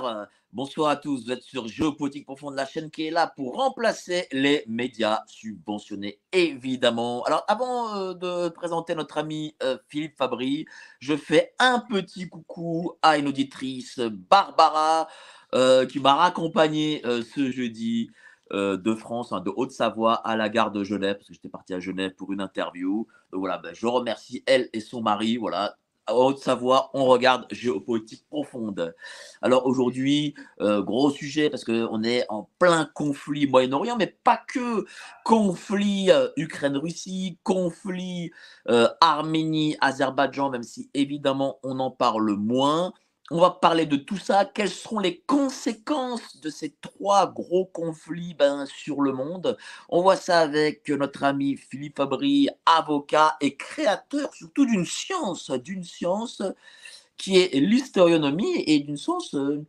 Peur. Bonsoir à tous, vous êtes sur Géopolitique Profonde, la chaîne qui est là pour remplacer les médias subventionnés, évidemment. Alors, avant euh, de présenter notre ami euh, Philippe Fabry, je fais un petit coucou à une auditrice, Barbara, euh, qui m'a raccompagné euh, ce jeudi euh, de France, hein, de Haute-Savoie à la gare de Genève, parce que j'étais parti à Genève pour une interview. Donc voilà, ben, je remercie elle et son mari. Voilà, Haute-Savoie, on regarde géopolitique profonde. Alors aujourd'hui, euh, gros sujet parce qu'on est en plein conflit Moyen-Orient, mais pas que. Conflit euh, Ukraine-Russie, conflit euh, Arménie-Azerbaïdjan, même si évidemment on en parle moins. On va parler de tout ça. Quelles seront les conséquences de ces trois gros conflits ben, sur le monde? On voit ça avec notre ami Philippe Fabry, avocat et créateur surtout d'une science, d'une science qui est l'historionomie et d'une science euh,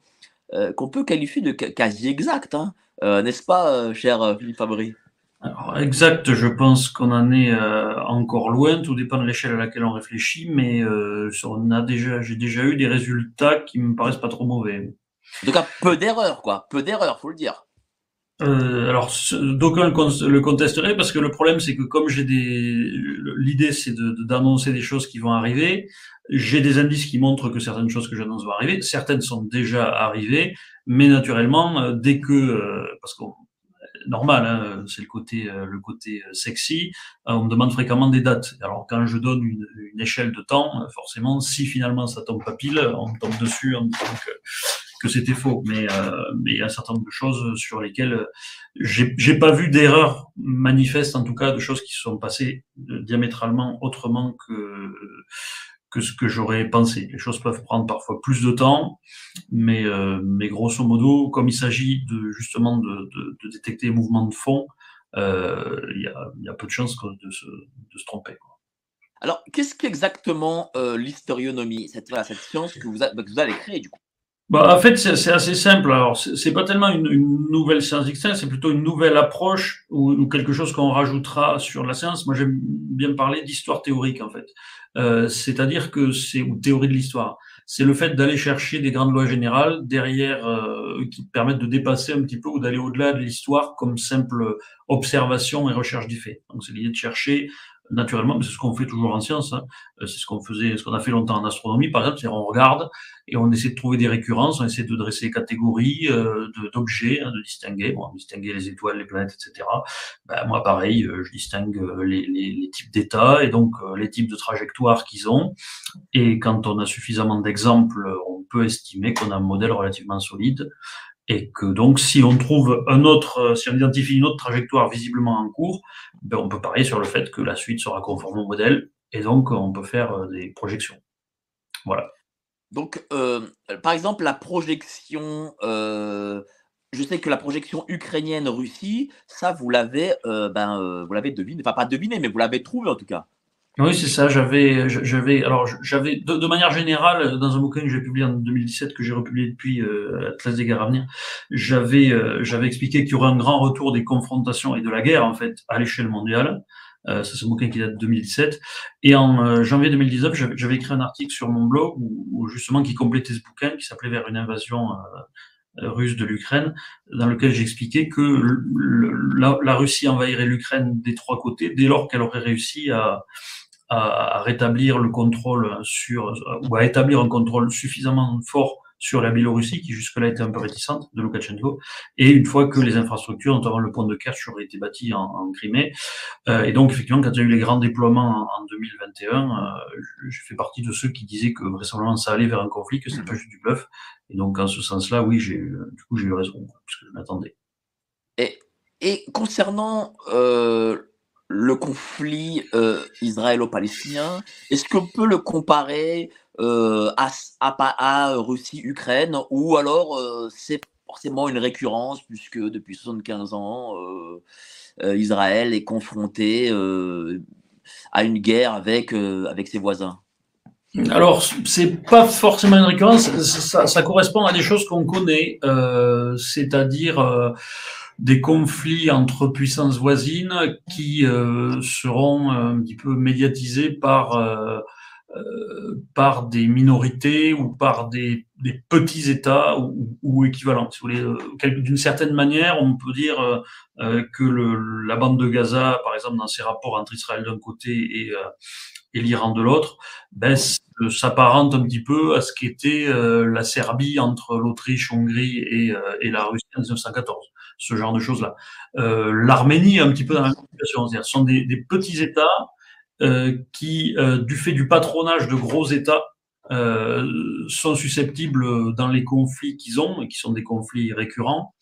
euh, qu'on peut qualifier de quasi exacte, hein. Euh, n'est-ce pas, cher Philippe Fabry? Alors, exact, je pense qu'on en est euh, encore loin, tout dépend de l'échelle à laquelle on réfléchit, mais euh, on a déjà, j'ai déjà eu des résultats qui me paraissent pas trop mauvais. En tout cas, peu d'erreurs, quoi. Peu d'erreurs, faut le dire. Euh, alors, d'aucuns le con- le contesteraient parce que le problème, c'est que comme j'ai des, l'idée, c'est de- d'annoncer des choses qui vont arriver. J'ai des indices qui montrent que certaines choses que j'annonce vont arriver. Certaines sont déjà arrivées, mais naturellement, euh, dès que, euh, parce que normal, hein, c'est le côté, euh, le côté euh, sexy, euh, on me demande fréquemment des dates. Alors, quand je donne une, échelle de temps, forcément, si finalement ça tombe pas pile, on tombe dessus en disant que que c'était faux, mais il y a un certain nombre de choses sur lesquelles j'ai pas vu d'erreur manifeste, en tout cas, de choses qui se sont passées diamétralement autrement que que ce que j'aurais pensé. Les choses peuvent prendre parfois plus de temps, mais euh, mais grosso modo, comme il s'agit de justement de, de, de détecter les mouvements de fond, euh, il y a il y a peu de chances de se de se tromper. quoi. Alors, qu'est-ce qu'exactement euh, l'historionomie, cette, voilà, cette science que vous, a- que vous allez créer, du coup? Bah, en fait, c'est assez simple. Alors, c'est c'est pas tellement une, une nouvelle science externe, c'est plutôt une nouvelle approche ou, ou quelque chose qu'on rajoutera sur la science. Moi, j'aime bien parler d'histoire théorique, en fait. Euh, C'est-à-dire que c'est ou théorie de l'histoire. C'est le fait d'aller chercher des grandes lois générales derrière euh, qui permettent de dépasser un petit peu ou d'aller au-delà de l'histoire comme simple observation et recherche du fait. Donc, c'est l'idée de chercher naturellement, mais c'est ce qu'on fait toujours en science. hein. Euh, C'est ce qu'on faisait, ce qu'on a fait longtemps en astronomie, par exemple, c'est on regarde et on essaie de trouver des récurrences, on essaie de dresser des catégories euh, de- d'objets, hein, de distinguer, bon, distinguer les étoiles, les planètes, etc. Ben, moi, pareil, euh, je distingue euh, les, les- les types d'états et donc euh, les types de trajectoires qu'ils ont. Et quand on a suffisamment d'exemples, on peut estimer qu'on a un modèle relativement solide et que donc si on trouve un autre, euh, si on identifie une autre trajectoire visiblement en cours, ben, on peut parier sur le fait que la suite sera conforme au modèle et donc on peut faire euh, des projections. Voilà. Donc, euh, par exemple, la projection, euh, je sais que la projection ukrainienne-Russie, ça, vous l'avez euh, ben, euh, vous l'avez deviné, enfin pas deviné, mais vous l'avez trouvé en tout cas. Oui, c'est ça. J'avais, j'avais, alors j'avais de, manière générale dans un bouquin que j'ai publié en 2017 que j'ai republié depuis euh, Atlas des guerres à venir, j'avais, euh, j'avais expliqué qu'il y aurait un grand retour des confrontations et de la guerre en fait à l'échelle mondiale. Euh, c'est ce bouquin qui date de 2017. Et en euh, janvier 2019, j'avais, écrit un article sur mon blog où, justement qui complétait ce bouquin qui s'appelait Vers une invasion euh, russe de l'Ukraine, dans lequel j'expliquais que la Russie envahirait l'Ukraine des trois côtés dès lors qu'elle aurait réussi à à, à rétablir le contrôle sur ou à établir un contrôle suffisamment fort sur la Biélorussie, qui jusque-là était un peu réticente, de Loukachenko, et une fois que les infrastructures, notamment le pont de Kerch, auraient été bâtis en, en Crimée. Euh, et donc, effectivement, quand il y a eu les grands déploiements en, 2021, euh, je fais partie de ceux qui disaient que vraisemblablement ça allait vers un conflit, que c'était pas juste du bluff. Et donc, en ce sens-là, oui, j'ai du coup, j'ai eu raison, parce que je m'attendais. Et, et concernant euh, le conflit euh, israélo-palestinien, est-ce qu'on peut le comparer euh, à, à, Russie-Ukraine ou alors euh, c'est forcément une récurrence puisque depuis 75 ans, Israël est confronté à une guerre avec, avec ses voisins? Alors, c'est pas forcément une récurrence, ça correspond à des choses qu'on connaît, c'est-à-dire des conflits entre puissances voisines qui euh, seront un petit peu médiatisés par euh, euh, par des minorités ou par des, des petits États ou, ou équivalents. Si voulez, d'une certaine manière, on peut dire que le, la bande de Gaza, par exemple, dans ses rapports entre Israël d'un côté et, et l'Iran de l'autre, ben, s'apparente un petit peu à ce qu'était la Serbie entre l'Autriche, Hongrie et, et la Russie en 1914 ce genre de choses-là. Euh, L'Arménie un petit peu dans la même situation. Ce sont des, petits États euh, qui, euh, du fait du patronage de gros États, euh, sont susceptibles, dans les conflits qu'ils ont, et qui sont des conflits récurrents,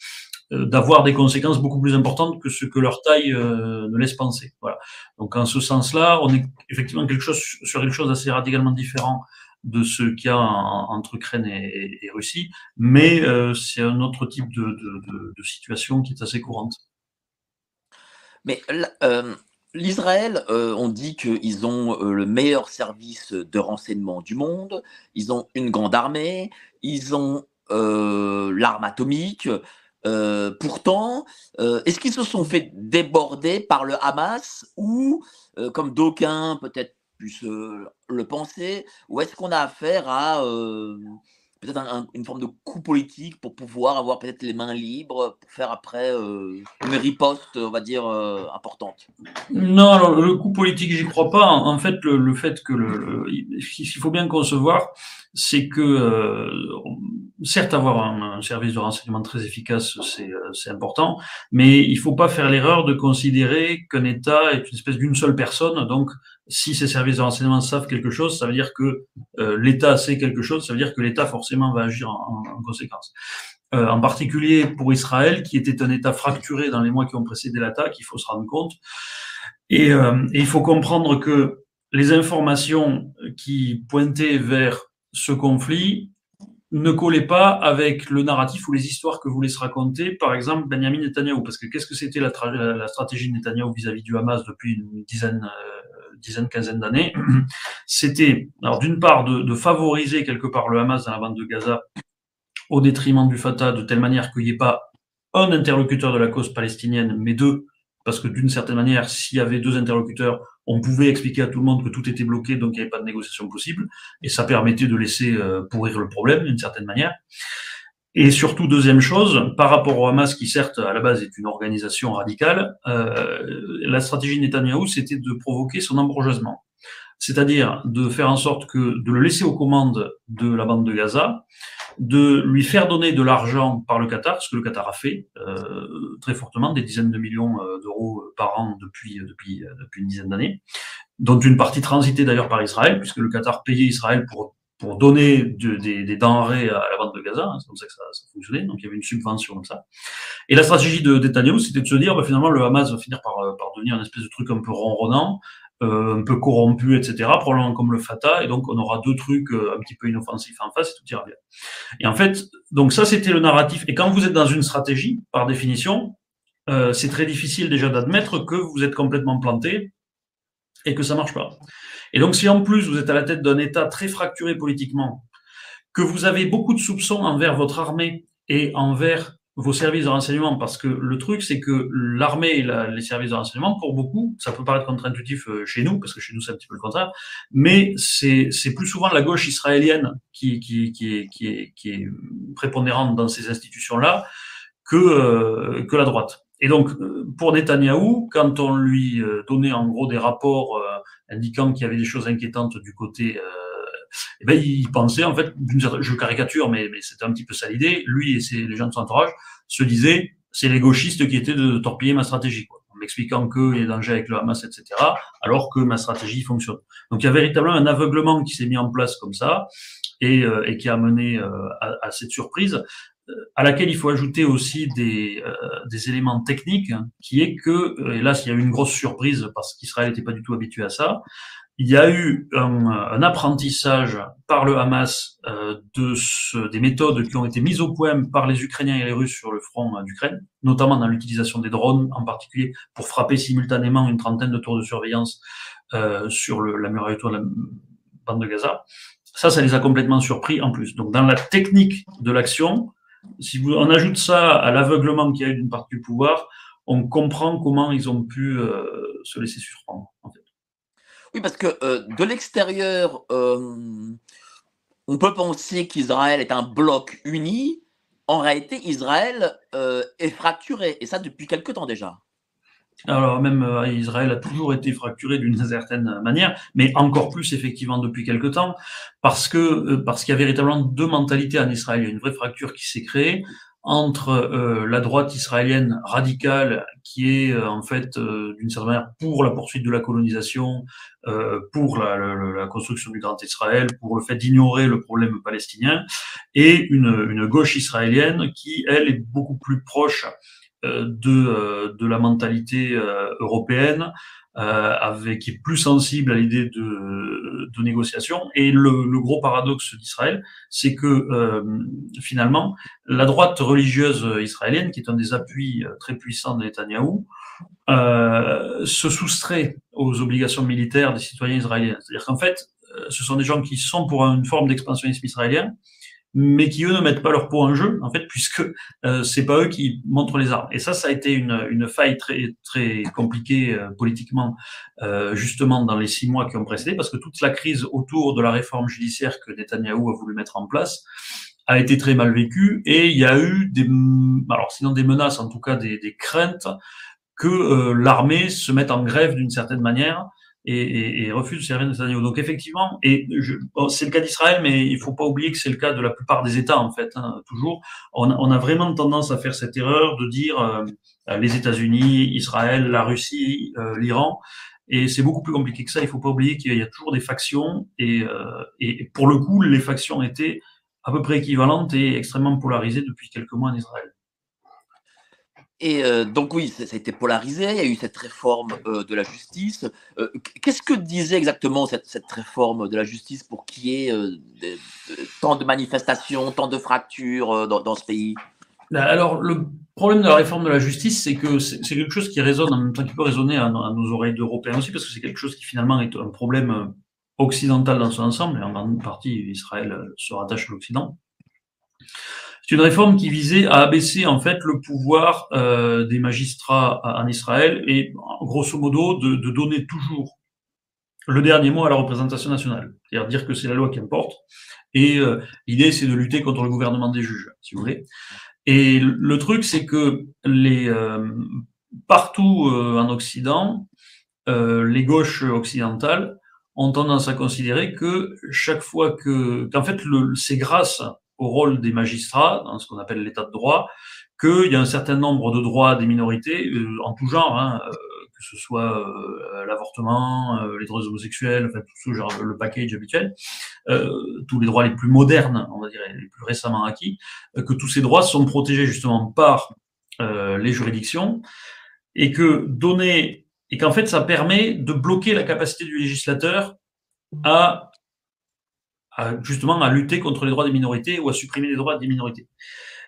d'avoir des conséquences beaucoup plus importantes que ce que leur taille ne laisse penser. Voilà. Donc en ce sens-là, on est effectivement quelque chose sur quelque chose d'assez radicalement différent de ce qu'il y a entre Ukraine et, Russie, mais euh, c'est un autre type de, situation qui est assez courante. Mais euh, l'Israël, euh, on dit qu'ils ont le meilleur service de renseignement du monde, ils ont une grande armée, ils ont l'arme atomique. pourtant, est-ce qu'ils se sont fait déborder par le Hamas ou, comme d'aucuns peut-être puisse le penser Ou est-ce qu'on a affaire à peut-être une forme de coup politique pour pouvoir avoir peut-être les mains libres pour faire après une riposte, on va dire, importante? Non, le coup politique, j'y crois pas. En fait, le, fait que le, il faut bien concevoir, c'est que euh, certes avoir un, service de renseignement très efficace c'est euh, important, mais il faut pas faire l'erreur de considérer qu'un État est une espèce d'une seule personne. Donc, si ces services de renseignement savent quelque chose, ça veut dire que euh, l'État sait quelque chose, ça veut dire que l'État forcément va agir en, en, conséquence. Euh, en particulier pour Israël, qui était un État fracturé dans les mois qui ont précédé l'attaque, il faut se rendre compte. Et, et il faut comprendre que les informations qui pointaient vers ce conflit ne collait pas avec le narratif ou les histoires que voulait se raconter, par exemple, Benjamin Netanyahu. Parce que qu'est-ce que c'était la, la, stratégie de Netanyahu vis-à-vis du Hamas depuis une dizaine, euh, dizaine quinzaine d'années? C'était, alors d'une part, de, de, favoriser quelque part le Hamas dans la bande de Gaza au détriment du Fatah, de telle manière qu'il n'y ait pas un interlocuteur de la cause palestinienne, mais deux, parce que d'une certaine manière, s'il y avait deux interlocuteurs, on pouvait expliquer à tout le monde que tout était bloqué, donc il n'y avait pas de négociation possible, et ça permettait de laisser euh, pourrir le problème d'une certaine manière. Et surtout, deuxième chose, par rapport au Hamas, qui certes à la base est une organisation radicale, euh, la stratégie Netanyahou, c'était de provoquer son embourgeoisement. C'est-à-dire de faire en sorte que de le laisser aux commandes de la bande de Gaza, de lui faire donner de l'argent par le Qatar, ce que le Qatar a fait euh, très fortement, des dizaines de millions euh, d'euros euh, par an depuis, depuis, depuis une dizaine d'années, dont une partie transitée d'ailleurs par Israël, puisque le Qatar payait Israël pour, pour donner des, des, denrées à la bande de Gaza, hein, c'est comme ça que ça, ça, fonctionnait, donc il y avait une subvention comme ça. Et la stratégie de Netanyahu, c'était de se dire, bah, finalement, le Hamas va finir par, par devenir une espèce de truc un peu ronronnant, euh, un peu corrompu, etc., probablement comme le Fatah, et donc on aura deux trucs euh, un petit peu inoffensifs en face et tout ira bien. Et en fait, donc ça c'était le narratif. Et quand vous êtes dans une stratégie, par définition, euh, c'est très difficile déjà d'admettre que vous êtes complètement planté et que ça marche pas. Et donc si en plus vous êtes à la tête d'un État très fracturé politiquement, que vous avez beaucoup de soupçons envers votre armée et envers vos services de renseignement, parce que le truc, c'est que l'armée et les services de renseignement, pour beaucoup, ça peut paraître contre-intuitif euh, chez nous, parce que chez nous, c'est un petit peu le contraire, mais c'est plus souvent la gauche israélienne qui, qui, qui, est, qui, est, qui est prépondérante dans ces institutions-là que, euh, que la droite. Et donc, euh, pour Netanyahou, quand on lui donnait en gros des rapports indiquant qu'il y avait des choses inquiétantes du côté eh ben, il pensait, en fait, je caricature, mais, c'était un petit peu ça l'idée, lui et ses, les gens de son entourage se disaient, c'est les gauchistes qui étaient de torpiller ma stratégie, quoi, en m'expliquant qu'il y a danger avec le Hamas, etc., alors que ma stratégie fonctionne. Donc il y a véritablement un aveuglement qui s'est mis en place comme ça, et, euh, qui a mené euh, à, cette surprise à laquelle il faut ajouter aussi des, euh, éléments techniques, qui est que, et là, il y a eu une grosse surprise parce qu'Israël n'était pas du tout habitué à ça, il y a eu un, un apprentissage par le Hamas euh, de ce, des méthodes qui ont été mises au point par les Ukrainiens et les Russes sur le front euh, d'Ukraine, notamment dans l'utilisation des drones en particulier pour frapper simultanément une trentaine de tours de surveillance euh, sur le, la muraille de la bande de Gaza. Ça, ça les a complètement surpris en plus. Donc, dans la technique de l'action, si vous, on ajoute ça à l'aveuglement qu'il y a eu d'une partie du pouvoir, on comprend comment ils ont pu euh, se laisser surprendre. En fait. Oui, parce que euh, de l'extérieur, euh, on peut penser qu'Israël est un bloc uni. En réalité, Israël euh, est fracturé, et ça depuis quelque temps déjà. Alors même Israël a toujours été fracturé d'une certaine manière, mais encore plus effectivement depuis quelque temps, parce que parce qu'il y a véritablement deux mentalités en Israël. Il y a une vraie fracture qui s'est créée entre euh, la droite israélienne radicale, qui est euh, en fait euh, d'une certaine manière pour la poursuite de la colonisation, pour la, la, la, construction du Grand Israël, pour le fait d'ignorer le problème palestinien, et une, une gauche israélienne qui, elle, est beaucoup plus proche de, de la mentalité européenne, euh, avec, qui est plus sensible à l'idée de, de, négociation. Et le, gros paradoxe d'Israël, c'est que euh, finalement, la droite religieuse israélienne, qui est un des appuis très puissants de Netanyahou, euh, se soustrait aux obligations militaires des citoyens israéliens. C'est-à-dire qu'en fait, ce sont des gens qui sont pour une forme d'expansionnisme israélien, mais qui eux ne mettent pas leur peau en jeu en fait puisque euh, c'est pas eux qui montrent les armes. Et ça ça a été une, faille très très compliquée euh, politiquement euh, justement dans les six mois qui ont précédé parce que toute la crise autour de la réforme judiciaire que Netanyahou a voulu mettre en place a été très mal vécue. Et il y a eu des alors sinon des menaces en tout cas des, des craintes que euh, l'armée se mette en grève d'une certaine manière et, et, et refuse de servir Netanyahu. Donc effectivement, et bon, c'est le cas d'Israël, mais il faut pas oublier que c'est le cas de la plupart des États en fait. Hein, toujours, on, on, a vraiment tendance à faire cette erreur de dire euh, les États-Unis, Israël, la Russie, euh, l'Iran. Et c'est beaucoup plus compliqué que ça. Il faut pas oublier qu'il y a toujours des factions. Et, euh, et pour le coup, les factions étaient à peu près équivalentes et extrêmement polarisées depuis quelques mois en Israël. Et euh, donc oui, ça, a été polarisé, il y a eu cette réforme euh, de la justice. Euh, Qu'est-ce que disait exactement cette, réforme de la justice pour qu'il y ait tant de manifestations, tant de fractures dans, ce pays? Alors le problème de la réforme de la justice, c'est que c'est quelque chose qui résonne en même temps qui peut résonner à, à nos oreilles d'Européens aussi, parce que c'est quelque chose qui finalement est un problème occidental dans son ensemble, et en grande partie Israël se rattache à l'Occident. C'est une réforme qui visait à abaisser en fait le pouvoir euh, des magistrats en Israël et grosso modo de, de, donner toujours le dernier mot à la représentation nationale, c'est-à-dire dire que c'est la loi qui importe. Et euh, l'idée c'est de lutter contre le gouvernement des juges, si vous voulez. Et le truc c'est que les euh, partout euh, en Occident, euh, les gauches occidentales ont tendance à considérer que chaque fois que, qu'en fait, c'est grâce au rôle des magistrats dans ce qu'on appelle l'état de droit, qu'il y a un certain nombre de droits des minorités euh, en tout genre, hein, euh, que ce soit euh, l'avortement, euh, les droits homosexuels, enfin tout ce genre, le package habituel, tous les droits les plus modernes, on va dire, les plus récemment acquis, que tous ces droits sont protégés justement par les juridictions et que donner et qu'en fait ça permet de bloquer la capacité du législateur à justement à lutter contre les droits des minorités ou à supprimer les droits des minorités.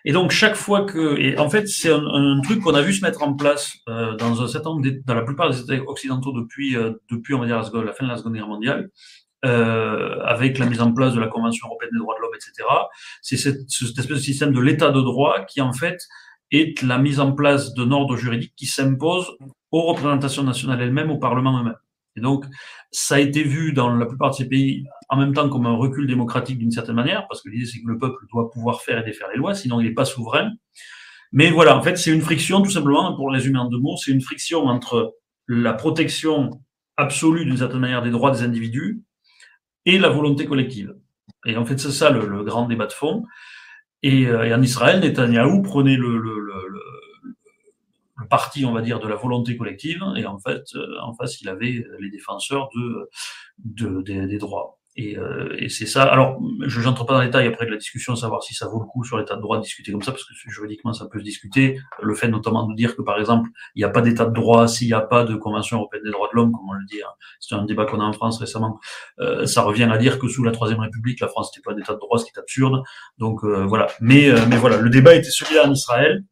Et donc chaque fois que, et en fait c'est un, truc qu'on a vu se mettre en place euh, dans un certain nombre, dans la plupart des États occidentaux depuis euh, depuis on va dire la, la fin de la Seconde Guerre mondiale, euh, avec la mise en place de la Convention européenne des droits de l'homme, etc. C'est cette, cette, espèce de système de l'État de droit qui en fait est la mise en place d'un ordre juridique qui s'impose aux représentations nationales elles-mêmes, au Parlement eux-mêmes. Et donc, ça a été vu dans la plupart de ces pays en même temps comme un recul démocratique d'une certaine manière, parce que l'idée c'est que le peuple doit pouvoir faire et défaire les lois, sinon il n'est pas souverain. Mais voilà, en fait, c'est une friction, tout simplement, pour résumer en deux mots, c'est une friction entre la protection absolue d'une certaine manière des droits des individus et la volonté collective. Et en fait, c'est ça le, grand débat de fond. Et, en Israël, Netanyahou prenait le, le, le, parti, on va dire, de la volonté collective, et en fait, en face, il avait les défenseurs de, de des droits. Et, euh, et c'est ça. Alors, je n'entre pas dans les détails après de la discussion, savoir si ça vaut le coup sur l'état de droit de discuter comme ça, parce que juridiquement, ça peut se discuter. Le fait notamment de dire que, par exemple, il n'y a pas d'état de droit s'il n'y a pas de Convention européenne des droits de l'homme, comme on le dit. Hein. C'est un débat qu'on a en France récemment. Euh, ça revient à dire que sous la Troisième République, la France n'était pas d'état de droit, ce qui est absurde. Donc euh, voilà. Mais, euh, mais voilà, le débat était celui-là en Israël.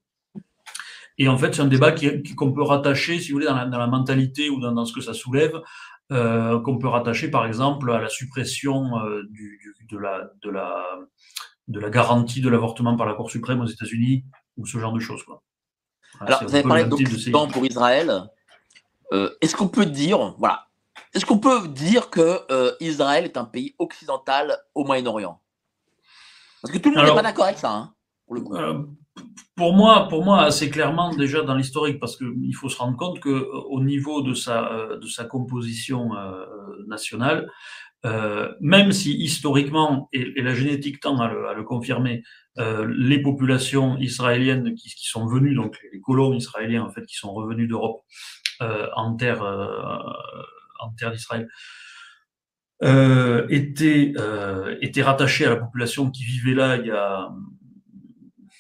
Et en fait, c'est un débat qu'on peut rattacher, si vous voulez, dans la, dans la mentalité ou dans, dans, ce que ça soulève, euh, qu'on peut rattacher par exemple à la suppression euh, du, de, la, de, la, de la garantie de l'avortement par la Cour suprême aux États-Unis ou ce genre de choses. Quoi. Alors, vous avez parlé d'Occident pour Israël. Euh, est-ce qu'on peut dire, voilà, est-ce qu'on peut dire que Israël est un pays occidental au Moyen-Orient? Parce que tout le monde n'est pas d'accord avec ça, hein, pour le coup pour moi, pour moi, assez clairement déjà dans l'historique, parce qu'il faut se rendre compte que euh, au niveau de sa euh, de sa composition euh, nationale, même si historiquement et, la génétique tend à le, confirmer, les populations israéliennes qui, qui, sont venues, donc les colons israéliens en fait qui sont revenus d'Europe en terre en terre d'Israël. étaient, étaient rattachés à la population qui vivait là il y a,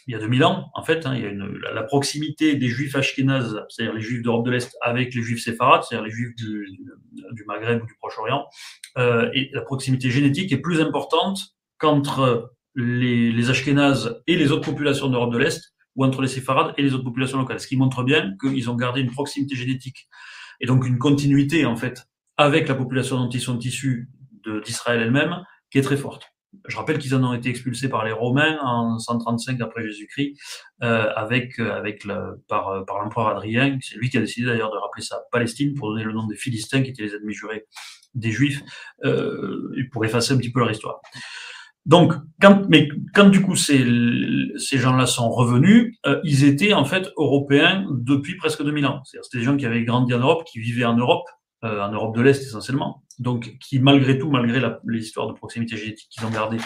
il y a 2000 ans, en fait, hein, il y a la proximité des juifs ashkénazes, c'est-à-dire les juifs d'Europe de l'Est, avec les juifs séfarades, c'est-à-dire les juifs du, du, Maghreb ou du Proche-Orient, euh, et la proximité génétique est plus importante qu'entre les, les ashkénazes et les autres populations d'Europe de l'Est, ou entre les séfarades et les autres populations locales, ce qui montre bien qu'ils ont gardé une proximité génétique, et donc une continuité, en fait, avec la population dont ils sont issus d'Israël elle-même, qui est très forte. Je rappelle qu'ils en ont été expulsés par les Romains en 135 après Jésus-Christ, euh, avec euh, avec le, par euh, par l'empereur Adrien. C'est lui qui a décidé d'ailleurs de rappeler ça Palestine pour donner le nom des Philistins qui étaient les ennemis jurés des Juifs, euh, pour effacer un petit peu leur histoire. Donc, quand, mais quand du coup ces, ces gens-là sont revenus, euh, ils étaient en fait européens depuis presque 2000 ans. C'est-à-dire c'était des gens qui avaient grandi en Europe, qui vivaient en Europe, euh, en Europe de l'Est essentiellement, donc qui malgré tout, malgré la, les histoires de proximité génétique qu'ils ont gardées,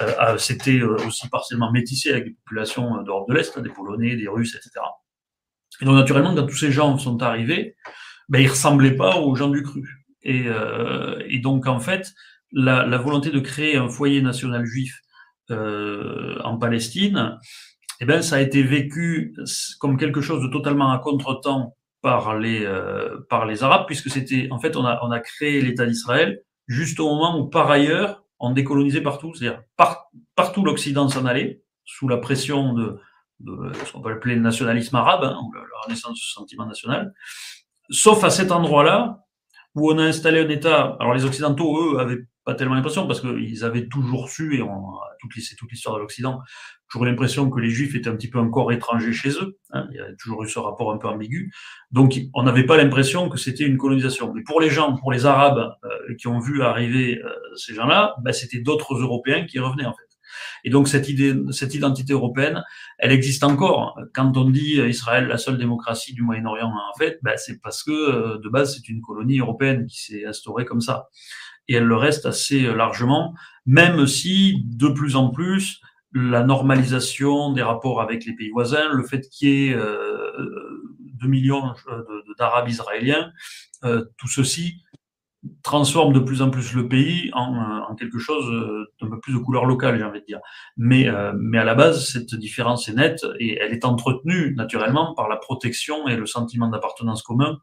euh, c'était euh, aussi partiellement métissé avec des populations euh, d'Europe de l'Est, hein, des Polonais, des Russes, etc. Et donc naturellement, quand tous ces gens sont arrivés, ben, ils ressemblaient pas aux gens du cru. Et, euh, et donc en fait, la, la, volonté de créer un foyer national juif en Palestine, eh ben, ça a été vécu comme quelque chose de totalement à contre-temps par les euh, par les Arabes, puisque c'était en fait on a on a créé l'État d'Israël juste au moment où par ailleurs on décolonisait partout, c'est-à-dire partout l'Occident s'en allait sous la pression de, de ce qu'on peut appeler le nationalisme arabe, hein, ou la, renaissance du sentiment national, sauf à cet endroit-là où on a installé un État. Alors les Occidentaux, eux, avaient pas tellement l'impression parce qu'ils avaient toujours su, et on, c'est toute l'histoire de l'Occident, toujours l'impression que les Juifs étaient un petit peu encore étrangers chez eux. Hein, il y a toujours eu ce rapport un peu ambigu. Donc on n'avait pas l'impression que c'était une colonisation. Mais pour les gens, pour les Arabes euh, qui ont vu arriver euh, ces gens-là, ben, c'était d'autres Européens qui revenaient en fait. Et donc cette idée, cette identité européenne, elle existe encore. Quand on dit euh, Israël la seule démocratie du Moyen-Orient, en fait, ben, c'est parce que de base c'est une colonie européenne qui s'est instaurée comme ça et elle le reste assez largement, même si de plus en plus la normalisation des rapports avec les pays voisins, le fait qu'il y ait euh, 2 millions d'Arabes israéliens, euh, tout ceci transforme de plus en plus le pays en, en quelque chose d'un peu plus de couleur locale, j'ai envie de dire. Mais, euh, mais à la base, cette différence est nette et elle est entretenue naturellement par la protection et le sentiment d'appartenance commun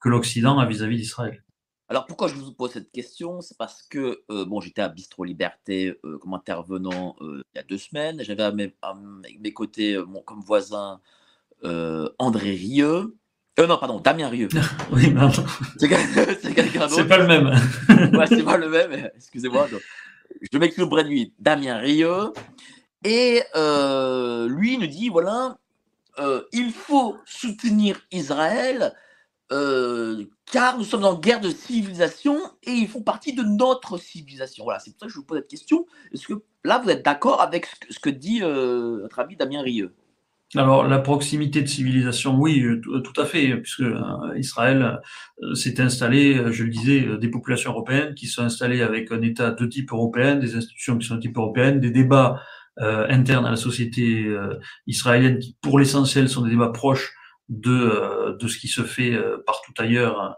que l'Occident a vis-à-vis d'Israël. Alors pourquoi je vous pose cette question? C'est parce que euh, bon, j'étais à Bistro Liberté euh, comme intervenant euh, il y a deux semaines. J'avais à mes, côtés mon, comme voisin André Rieu. non, pardon, Damien Rieu. oui, C'est quelqu'un d'autre? C'est pas le même. ouais, c'est pas le même. Excusez-moi. Je m'excuse auprès de lui. Damien Rieu. Et lui nous dit voilà, il faut soutenir Israël euh, car nous sommes en guerre de civilisation et ils font partie de notre civilisation. Voilà, c'est pour ça que je vous pose cette question. Est-ce que là, vous êtes d'accord avec ce que, dit euh, notre ami Damien Rieu? Alors la proximité de civilisation, oui, euh, tout à fait, puisque euh, Israël euh, s'est installé, je le disais, des populations européennes qui sont installées avec un État de type européen, des institutions qui sont de type européen, des débats internes à la société israélienne qui, pour l'essentiel, sont des débats proches de, de ce qui se fait partout ailleurs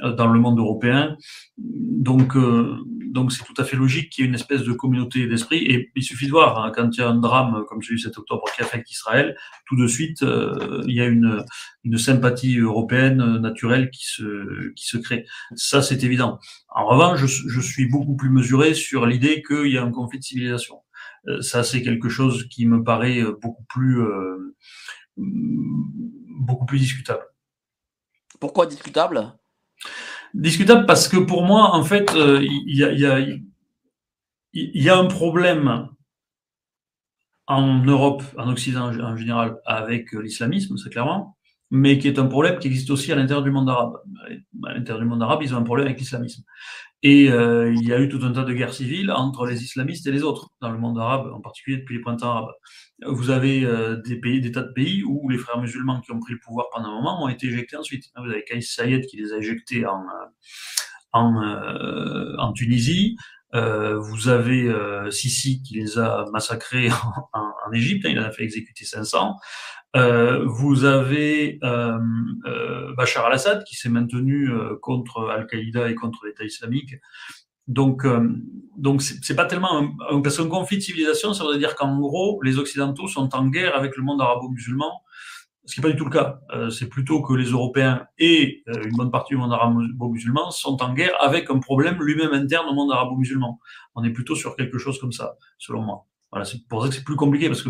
dans le monde européen. Donc, euh, donc c'est tout à fait logique qu'il y ait une espèce de communauté d'esprit. Et il suffit de voir hein, quand il y a un drame comme celui de cet octobre qui affecte Israël, tout de suite euh, il y a une, une sympathie européenne naturelle qui se qui se crée. Ça c'est évident. En revanche, je, je, suis beaucoup plus mesuré sur l'idée qu'il y a un conflit de civilisation. Euh, ça c'est quelque chose qui me paraît beaucoup plus beaucoup plus discutable. Pourquoi discutable? Discutable parce que pour moi, en fait, euh, il y, a, y, a, y, a, un problème en Europe, en Occident en général, avec l'islamisme, c'est clairement, mais qui est un problème qui existe aussi à l'intérieur du monde arabe. À l'intérieur du monde arabe, ils ont un problème avec l'islamisme. Et euh, il y a eu tout un tas de guerres civiles entre les islamistes et les autres dans le monde arabe, en particulier depuis les printemps arabes. Vous avez euh, des pays, des tas de pays où les frères musulmans qui ont pris le pouvoir pendant un moment ont été éjectés ensuite. Vous avez Kais Sayed qui les a éjectés en, euh, en, euh, en Tunisie. Euh, vous avez euh, Sisi qui les a massacrés en, en, Égypte, hein, il en a fait exécuter 500. Euh, vous avez euh, euh, Bachar al-Assad qui s'est maintenu contre Al-Qaïda et contre l'État islamique. Donc, donc c'est pas tellement un, parce qu'un conflit de civilisation, ça veut dire qu'en gros, les Occidentaux sont en guerre avec le monde arabo-musulman, ce qui n'est pas du tout le cas. c'est plutôt que les Européens et une bonne partie du monde arabo-musulman sont en guerre avec un problème lui-même interne au monde arabo-musulman. On est plutôt sur quelque chose comme ça, selon moi. Voilà, c'est pour ça que c'est plus compliqué parce que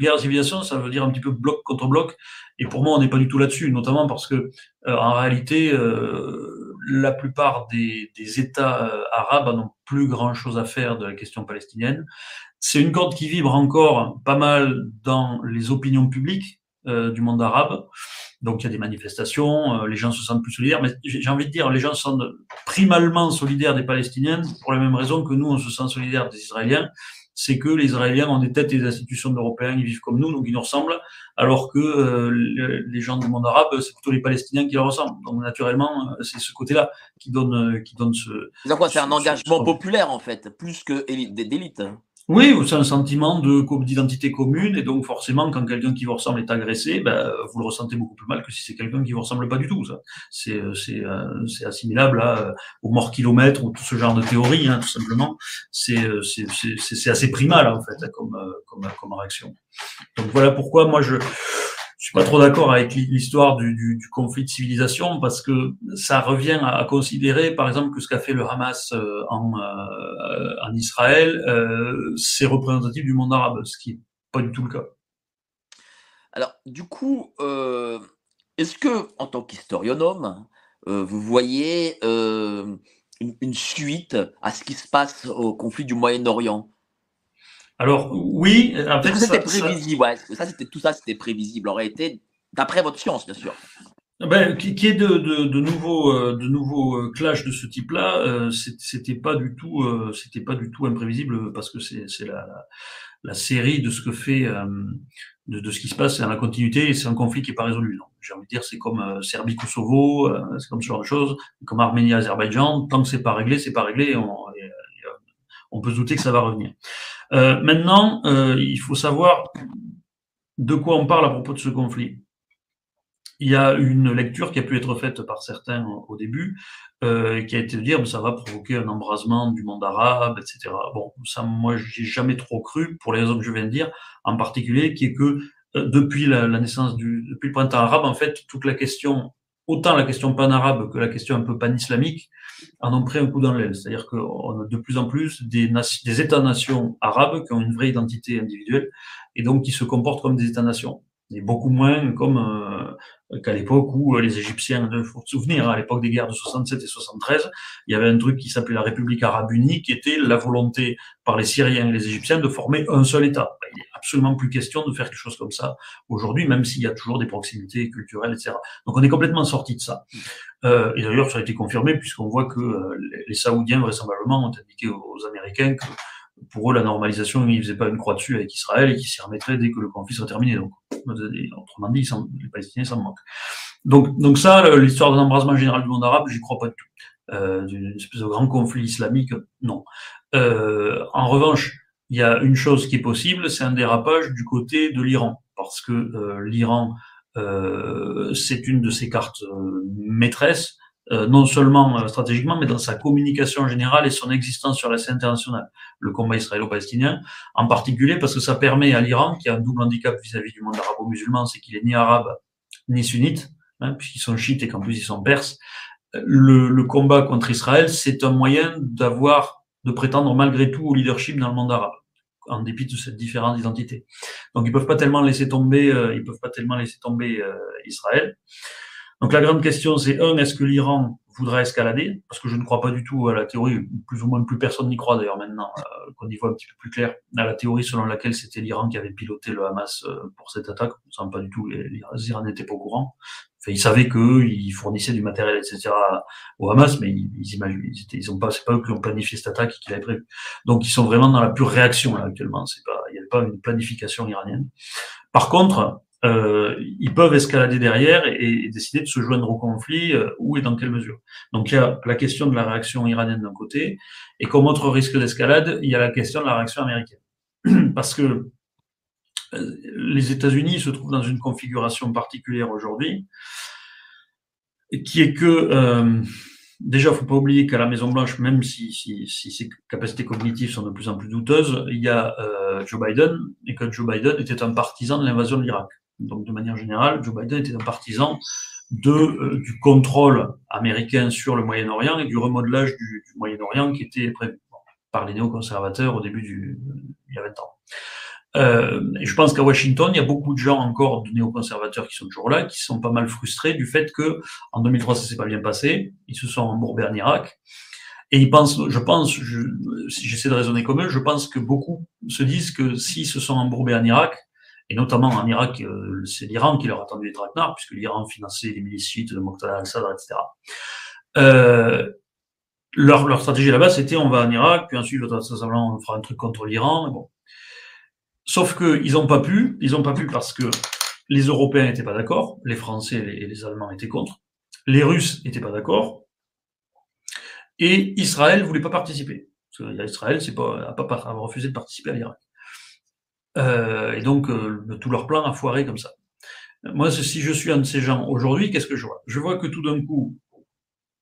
guerre civilisation, ça veut dire un petit peu bloc contre bloc. Et pour moi, on n'est pas du tout là-dessus, notamment parce que euh, en réalité, euh, la plupart des, des États euh, arabes n'ont plus grand-chose à faire de la question palestinienne. C'est une corde qui vibre encore pas mal dans les opinions publiques euh, du monde arabe. Donc il y a des manifestations, les gens se sentent plus solidaires, mais j'ai envie de dire, les gens sont primalement solidaires des Palestiniens pour la même raison que nous, on se sent solidaires des Israéliens c'est que les Israéliens ont des têtes et des institutions européens, ils vivent comme nous, donc ils nous ressemblent, alors que euh, les gens du monde arabe, c'est plutôt les Palestiniens qui leur ressemblent. Donc naturellement, euh, c'est ce côté-là qui donne, euh, qui donne ce. C'est quoi C'est un engagement populaire en fait, plus que d'élite. Oui, c'est un sentiment de d'identité commune, et donc forcément, quand quelqu'un qui vous ressemble est agressé, ben, vous le ressentez beaucoup plus mal que si c'est quelqu'un qui vous ressemble pas du tout. C'est c'est euh, c'est assimilable à, euh, au mort kilomètre ou tout ce genre de théorie, hein, tout simplement. C'est c'est c'est assez primal en fait comme comme comme réaction. Donc voilà pourquoi moi je je suis pas trop d'accord avec l'histoire du, conflit de civilisation parce que ça revient à, considérer, par exemple, que ce qu'a fait le Hamas euh, en, euh, en Israël, euh, c'est représentatif du monde arabe, ce qui n'est pas du tout le cas. Alors, du coup, est-ce que, en tant qu'historionome, vous voyez une, suite à ce qui se passe au conflit du Moyen-Orient? Alors oui, en fait, c'était prévisible. Ça, ouais, ça c'était tout ça, c'était prévisible. Aurait été d'après votre science, bien sûr. Ben, qui, qui est de, de, de nouveaux euh, de nouveaux euh, clashs de ce type-là, euh, c'était pas du tout euh, c'était pas du tout imprévisible parce que c'est c'est la, la, série de ce que fait de, de ce qui se passe, c'est la continuité et c'est un conflit qui est pas résolu. J'ai envie de dire c'est comme Serbie Kosovo, c'est comme ce genre de choses, comme Arménie Azerbaïdjan. Tant que c'est pas réglé, c'est pas réglé. On, on peut se douter que ça va revenir. Euh, maintenant, euh, il faut savoir de quoi on parle à propos de ce conflit. Il y a une lecture qui a pu être faite par certains au début, euh, qui a été de dire que ça va provoquer un embrasement du monde arabe, etc. Bon, ça, moi, j'ai jamais trop cru pour les raisons que je viens de dire, en particulier, qui est que depuis la, la, naissance du, depuis le printemps arabe, en fait, toute la question autant la question pan-arabe que la question un peu pan-islamique en ont pris un coup dans l'aile. C'est-à-dire qu'on a de plus en plus des, des États-nations arabes qui ont une vraie identité individuelle et donc qui se comportent comme des États-nations et beaucoup moins comme euh, qu'à l'époque où euh, les Égyptiens, il faut se souvenir, hein, à l'époque des guerres de 67 et 73, il y avait un truc qui s'appelait la République arabe unie, qui était la volonté par les Syriens et les Égyptiens de former un seul État. Ben, il n'est absolument plus question de faire quelque chose comme ça aujourd'hui, même s'il y a toujours des proximités culturelles, etc. Donc on est complètement sorti de ça. Euh, et d'ailleurs, ça a été confirmé puisqu'on voit que euh, les Saoudiens, vraisemblablement, ont indiqué aux Américains que pour eux, la normalisation, ils ne faisaient pas une croix dessus avec Israël et qu'ils s'y remettraient dès que le conflit serait terminé. Donc, Autrement dit, les Palestiniens s'en moquent. Donc, donc ça, l'histoire d'un embrasement général du monde arabe, j'y crois pas du tout. Euh, d'une espèce de grand conflit islamique, non. Euh, en revanche, il y a une chose qui est possible, c'est un dérapage du côté de l'Iran, parce que euh, l'Iran, euh, c'est une de ses cartes euh, maîtresses, non seulement stratégiquement, mais dans sa communication générale et son existence sur la scène internationale, le combat israélo-palestinien, en particulier parce que ça permet à l'Iran, qui a un double handicap vis-à-vis du monde arabo-musulman, c'est qu'il est ni arabe ni sunnite, hein, puisqu'ils sont chiites et qu'en plus ils sont perses, le, le combat contre Israël, c'est un moyen d'avoir, de prétendre malgré tout au leadership dans le monde arabe en dépit de cette différence d'identité. Donc ils peuvent pas tellement laisser tomber, euh, ils peuvent pas tellement laisser tomber euh, Israël. Donc la grande question c'est un, est-ce que l'Iran voudra escalader? Parce que je ne crois pas du tout à la théorie, plus ou moins plus personne n'y croit d'ailleurs maintenant, euh, qu'on y voit un petit peu plus clair, à la théorie selon laquelle c'était l'Iran qui avait piloté le Hamas euh, pour cette attaque. Ça pas du tout, les, les Iraniens n'étaient pas au courant. Ils savaient qu'eux, ils fournissaient du matériel, etc. au Hamas, mais ils, ils ils, ont pas, c'est pas eux qui ont planifié cette attaque et qui l'avaient prévu. Donc, ils sont vraiment dans la pure réaction là actuellement. C'est pas, il n'y avait pas une planification iranienne. Par contre, euh, ils peuvent escalader derrière et, décider de se joindre au conflit euh, où et dans quelle mesure. Donc, il y a la question de la réaction iranienne d'un côté, et comme autre risque d'escalade, il y a la question de la réaction américaine, parce que euh, les États-Unis se trouvent dans une configuration particulière aujourd'hui, qui est que euh, déjà, faut pas oublier qu'à la Maison Blanche, même si, si, si, ses capacités cognitives sont de plus en plus douteuses, il y a euh, Joe Biden et que Joe Biden était un partisan de l'invasion de l'Irak. Donc, de manière générale, Joe Biden était un partisan de euh, du contrôle américain sur le Moyen-Orient et du remodelage du, Moyen-Orient qui était prévu par les néoconservateurs au début du il y a 20 ans. Euh, je pense qu'à Washington, il y a beaucoup de gens encore de néoconservateurs qui sont toujours là, qui sont pas mal frustrés du fait que en 2003 ça s'est pas bien passé, ils se sont embourbés en Irak, et ils pensent, je pense, je, si j'essaie de raisonner comme eux, je pense que beaucoup se disent que s'ils se sont embourbés en Irak, et notamment en Irak, euh, c'est l'Iran qui leur a tendu les traquenards, puisque l'Iran finançait les milices de Moqtada al-Sadr, etc. Euh, leur, leur stratégie là-bas, c'était on va en Irak, puis ensuite on fera un truc contre l'Iran. Bon, Sauf qu'ils n'ont pas pu, ils n'ont pas pu parce que les Européens n'étaient pas d'accord, les Français et les, Allemands étaient contre, les Russes n'étaient pas d'accord, et Israël voulait pas participer. Parce que Israël pas, a pas a refusé de participer à l'Irak. Euh, et donc euh, tout leur plan a foiré comme ça. Moi, si je suis un de ces gens aujourd'hui, qu'est-ce que je vois? Je vois que tout d'un coup,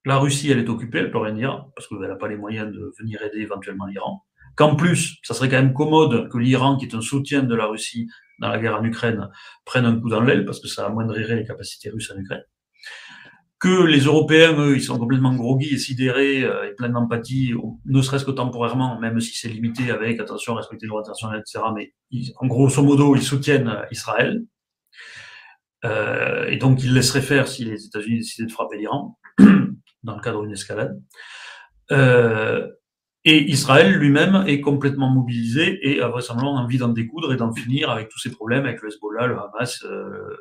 la Russie, elle est occupée, elle peut rien dire, parce qu'elle n'a pas les moyens de venir aider éventuellement l'Iran qu'en plus, ça serait quand même commode que l'Iran, qui est un soutien de la Russie dans la guerre en Ukraine, prenne un coup dans l'aile, parce que ça amoindrirait les capacités russes en Ukraine. Que les Européens, eux, ils sont complètement groggy et sidérés euh, et pleins d'empathie, ne serait-ce que temporairement, même si c'est limité avec, attention, respecter le droit international, etc. Mais en grosso modo, ils soutiennent Israël. Euh, et donc, ils laisseraient faire si les États-Unis décidaient de frapper l'Iran, dans le cadre d'une escalade. Euh, et Israël lui-même est complètement mobilisé et a vraisemblablement envie d'en découdre et d'en finir avec tous ces problèmes avec le Hezbollah, le Hamas, euh,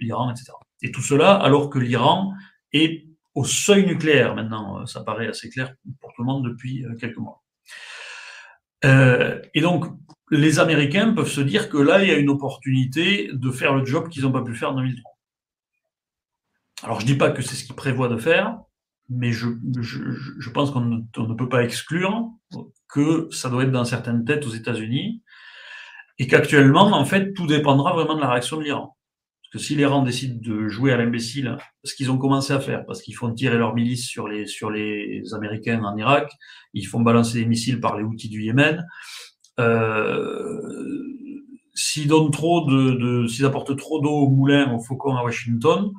l'Iran, etc. Et tout cela alors que l'Iran est au seuil nucléaire maintenant, euh, ça paraît assez clair pour tout le monde depuis euh, quelques mois. Euh, et donc, les Américains peuvent se dire que là, il y a une opportunité de faire le job qu'ils n'ont pas pu faire en 2003. Alors, je dis pas que c'est ce qu'ils prévoient de faire, mais je pense qu'on ne, ne, peut pas exclure que ça doit être dans certaines têtes aux États-Unis et qu'actuellement, en fait, tout dépendra vraiment de la réaction de l'Iran. Parce que si l'Iran décide de jouer à l'imbécile, ce qu'ils ont commencé à faire, parce qu'ils font tirer leurs milices sur les, sur les Américains en Irak, ils font balancer des missiles par les outils du Yémen, euh, s'ils donnent trop de, de s'ils apportent trop d'eau au moulin, au faucon à Washington,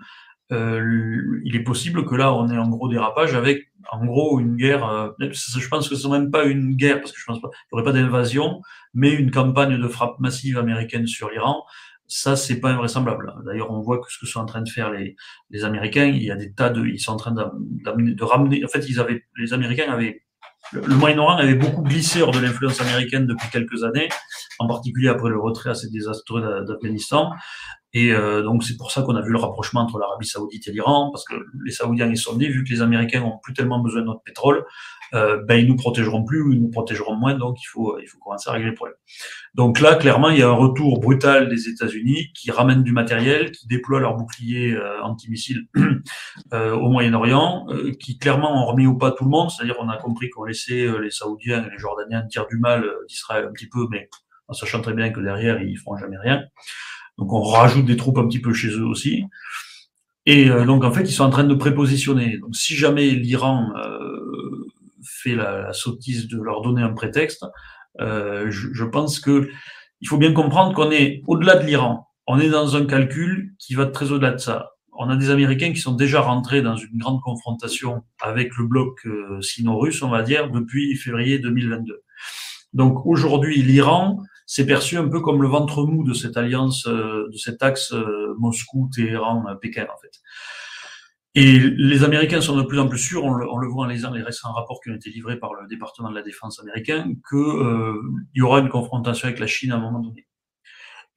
euh, il est possible que là, on ait un gros dérapage avec, en gros, une guerre. Euh, je pense que ce n'est même pas une guerre, parce que je pense pas, il n'y aurait pas d'invasion, mais une campagne de frappe massive américaine sur l'Iran. Ça, c'est pas invraisemblable. D'ailleurs, on voit que ce que sont en train de faire les, les Américains, il y a des tas de, ils sont en train de ramener. En fait, ils avaient, les Américains avaient le Moyen-Orient avait beaucoup glissé hors de l'influence américaine depuis quelques années, en particulier après le retrait assez désastreux d'Afghanistan. Et euh, donc c'est pour ça qu'on a vu le rapprochement entre l'Arabie Saoudite et l'Iran, parce que les Saoudiens ils sont dit, vu que les Américains ont plus tellement besoin de notre pétrole, euh, ben ils nous protégeront plus ou ils nous protégeront moins, donc il faut il faut commencer à régler le problème. Donc là, clairement, il y a un retour brutal des États-Unis qui ramènent du matériel, qui déploient leurs boucliers euh, antimissiles euh, au Moyen-Orient, euh, qui clairement ont remis au pas tout le monde, c'est-à-dire on a compris qu'on laissait les Saoudiens et les Jordaniens dire du mal d'Israël un petit peu, mais en sachant très bien que derrière ils feront jamais rien. Donc on rajoute des troupes un petit peu chez eux aussi. Et euh, donc en fait, ils sont en train de prépositionner. Donc si jamais l'Iran euh, fait la, sottise de leur donner un prétexte, euh, je, pense que il faut bien comprendre qu'on est au-delà de l'Iran. On est dans un calcul qui va très au-delà de ça. On a des Américains qui sont déjà rentrés dans une grande confrontation avec le bloc sino-russe, on va dire, depuis février 2022. Donc aujourd'hui, l'Iran, c'est perçu un peu comme le ventre mou de cette alliance, euh, de cet axe euh, Moscou, Téhéran, euh, Pékin en fait. Et les Américains sont de plus en plus sûrs, on le, voit en lisant les récents rapports qui ont été livrés par le département de la défense américain, qu'il y aura une confrontation avec la Chine à un moment donné.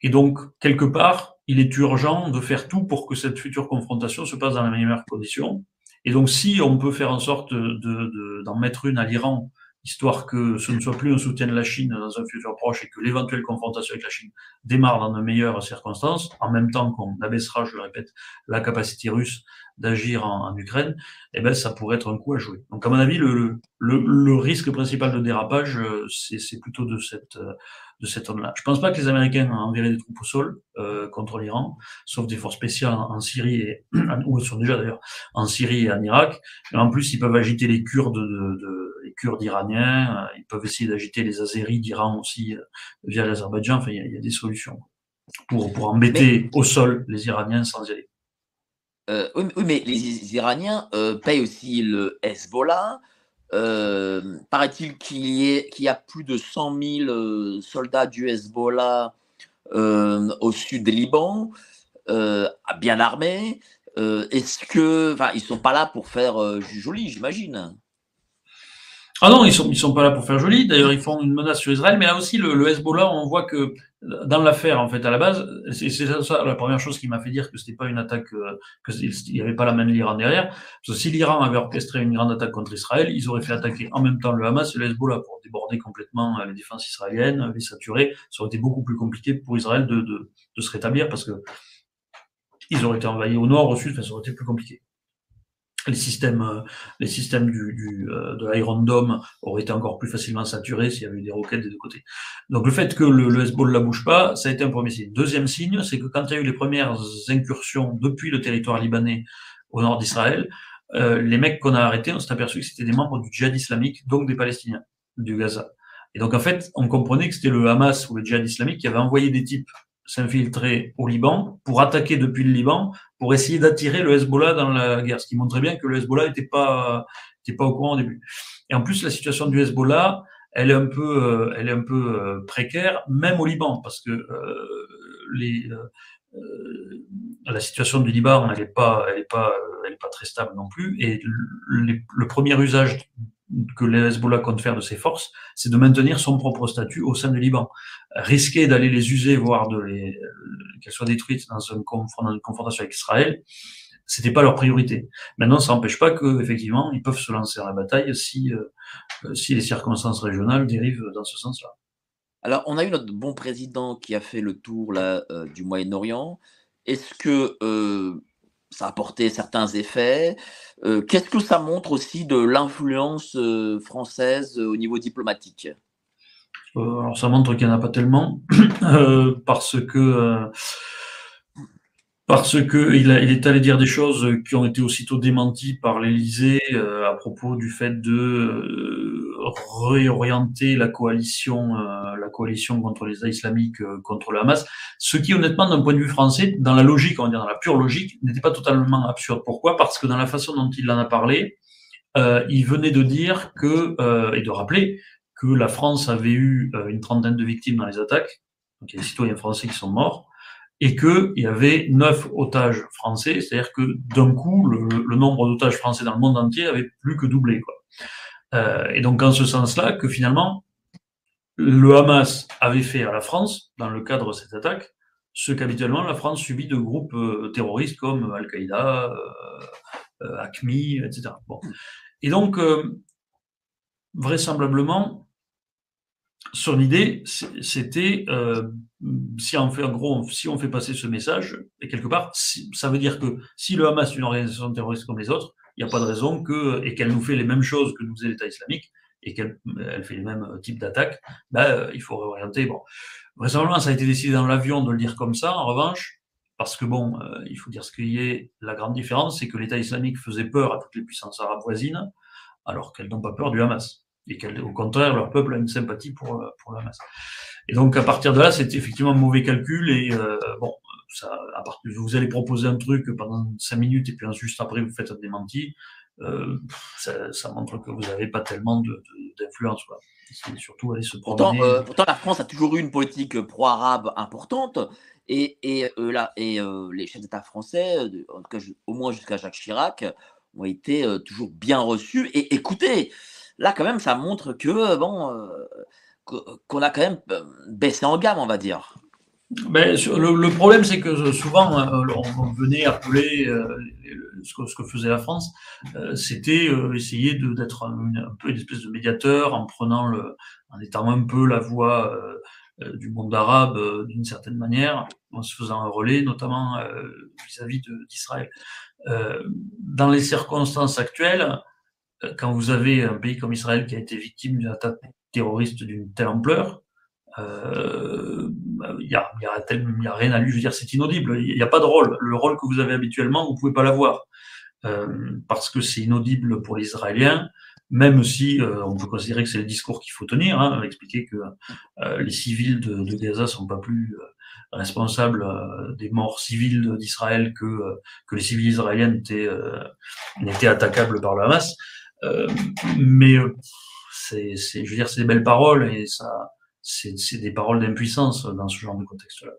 Et donc, quelque part, il est urgent de faire tout pour que cette future confrontation se passe dans les meilleures conditions. Et donc, si on peut faire en sorte d'en de, d'en mettre une à l'Iran histoire que ce ne soit plus un soutien de la Chine dans un futur proche et que l'éventuelle confrontation avec la Chine démarre dans de meilleures circonstances, en même temps qu'on abaissera, je le répète, la capacité russe d'agir en, Ukraine, eh ben ça pourrait être un coup à jouer. Donc à mon avis, le, le, le risque principal de dérapage, euh, c'est plutôt de cette euh, de cette zone-là. Je pense pas que les Américains enverraient des troupes au sol euh, contre l'Iran, sauf des forces spéciales en, Syrie et où elles sont déjà d'ailleurs en Syrie et en Irak. Mais en plus, ils peuvent agiter les Kurdes, de, de Kurdes iraniens. ils peuvent essayer d'agiter les Azéris d'Iran aussi via l'Azerbaïdjan. Enfin, il y, a, des solutions pour pour embêter au sol les Iraniens sans y aller. Euh, oui, mais les Iraniens euh, payent aussi le Hezbollah. Euh, paraît-il qu'il y, a plus de 100 000 soldats du Hezbollah au sud des Liban, bien armés. Est-ce que, enfin, ils sont pas là pour faire joli, j'imagine. Ah non, ils sont ils sont pas là pour faire joli. D'ailleurs, ils font une menace sur Israël, mais là aussi le, le Hezbollah, on voit que dans l'affaire en fait à la base, c'est ça la première chose qui m'a fait dire que c'était pas une attaque, euh, que il y avait pas la main de l'Iran derrière. Parce que si l'Iran avait orchestré une grande attaque contre Israël, ils auraient fait attaquer en même temps le Hamas et le Hezbollah pour déborder complètement euh, les défenses israéliennes, les saturer. Ça aurait été beaucoup plus compliqué pour Israël de, de, de se rétablir parce que ils auraient été envahis au nord, au sud, ça aurait été plus compliqué les systèmes, euh, les systèmes du, du, euh, de l'Iron Dome auraient été encore plus facilement saturés s'il y avait eu des roquettes des deux côtés. Donc le fait que le, le Hezbollah ne bouge pas, ça a été un premier signe. Deuxième signe, c'est que quand il y a eu les premières incursions depuis le territoire libanais au nord d'Israël, euh, les mecs qu'on a arrêtés, on s'est aperçu que c'était des membres du djihad islamique, donc des Palestiniens, du Gaza. Et donc en fait, on comprenait que c'était le Hamas ou le djihad islamique qui avait envoyé des types s'infiltrer au Liban pour attaquer depuis le Liban, pour essayer d'attirer le Hezbollah dans la guerre, ce qui montrait bien que le Hezbollah n'était pas, était pas au courant au début. Et en plus, la situation du Hezbollah, elle est un peu, euh, elle est un peu euh, précaire, même au Liban, parce que euh, la situation du Liban, elle n'est pas, elle pas, elle pas très stable non plus. Et le premier usage que le Hezbollah compte faire de ses forces, c'est de maintenir son propre statut au sein du Liban. Risquer d'aller les user, voire de les qu'elles soient détruites dans une, confrontation avec Israël, c'était pas leur priorité. Maintenant, ça n'empêche pas que effectivement, ils peuvent se lancer à la bataille si euh, si les circonstances régionales dérivent dans ce sens-là. Alors, on a eu notre bon président qui a fait le tour là, euh, du Moyen-Orient. Est-ce que euh, ça a apporté certains effets. Euh, qu'est-ce que ça montre aussi de l'influence euh, française euh, au niveau diplomatique? Alors ça montre qu'il n'y en a pas tellement, parce que parce que il, est allé dire des choses qui ont été aussitôt démenties par l'Élysée à propos du fait de réorienter la coalition, euh, la coalition contre les islamiques, euh, contre le Hamas, ce qui honnêtement d'un point de vue français, dans la logique, on va dire dans la pure logique, n'était pas totalement absurde. Pourquoi? Parce que dans la façon dont il en a parlé, euh, il venait de dire que et de rappeler que la France avait eu une trentaine de victimes dans les attaques, donc il y a des citoyens français qui sont morts, et qu'il y avait neuf otages français, c'est-à-dire que d'un coup, le, nombre d'otages français dans le monde entier avait plus que doublé. Euh, et donc, en ce sens-là, que finalement, le Hamas avait fait à la France, dans le cadre de cette attaque, ce qu'habituellement la France subit de groupes terroristes comme Al-Qaïda, ACMI, etc. Et donc, vraisemblablement, son idée, c'était euh, si on fait en gros, si on fait passer ce message, et quelque part, ça veut dire que si le Hamas est une organisation terroriste comme les autres, il n'y a pas de raison que et qu'elle nous fait les mêmes choses que nous faisait l'État islamique et qu'elle elle fait les mêmes types d'attaques, ben, il faut réorienter. Bon, vraisemblablement, ça a été décidé dans l'avion de le dire comme ça. En revanche, parce que bon, euh, il faut dire ce qu'il y est. La grande différence, c'est que l'État islamique faisait peur à toutes les puissances arabes voisines, alors qu'elles n'ont pas peur du Hamas et qu'au contraire, leur peuple a une sympathie pour, euh, pour le Hamas. Et donc, à partir de là, c'est effectivement un mauvais calcul et euh, bon, ça, à partir, vous allez proposer un truc pendant cinq minutes et puis juste après, vous faites un démenti. Euh, ça, ça, montre que vous n'avez pas tellement d'influence. C'est surtout aller se pourtant, euh, pourtant, la France a toujours eu une politique pro-arabe importante. Et, et, là, et les chefs d'État français, en tout cas, au moins jusqu'à Jacques Chirac, ont été toujours bien reçus et écoutés là, quand même, ça montre que, bon, euh, qu'on a quand même euh, baissé en gamme, on va dire. Ben, le, problème, c'est que souvent, euh, on, venait appeler ce, que, ce, que, faisait la France, c'était essayer d'être un, peu une espèce de médiateur en prenant le, en étant un peu la voix du monde arabe d'une certaine manière, en se faisant un relais, notamment vis-à-vis d'Israël. dans les circonstances actuelles, quand vous avez un pays comme Israël qui a été victime d'une attaque terroriste d'une telle ampleur, euh, il n'y a, y a, y a, rien à lui, je veux dire, c'est inaudible. Il n'y a pas de rôle. Le rôle que vous avez habituellement, vous pouvez pas l'avoir. Euh, parce que c'est inaudible pour les Israéliens, même si euh, on peut considérer que c'est le discours qu'il faut tenir, hein, expliquer que euh, les civils de, de, Gaza sont pas plus euh, responsables euh, des morts civiles d'Israël que, que les civils israéliens n'étaient attaquables par le Hamas. Euh, mais euh, c'est, je veux dire, c'est des belles paroles et ça, c'est, des paroles d'impuissance dans ce genre de contexte-là.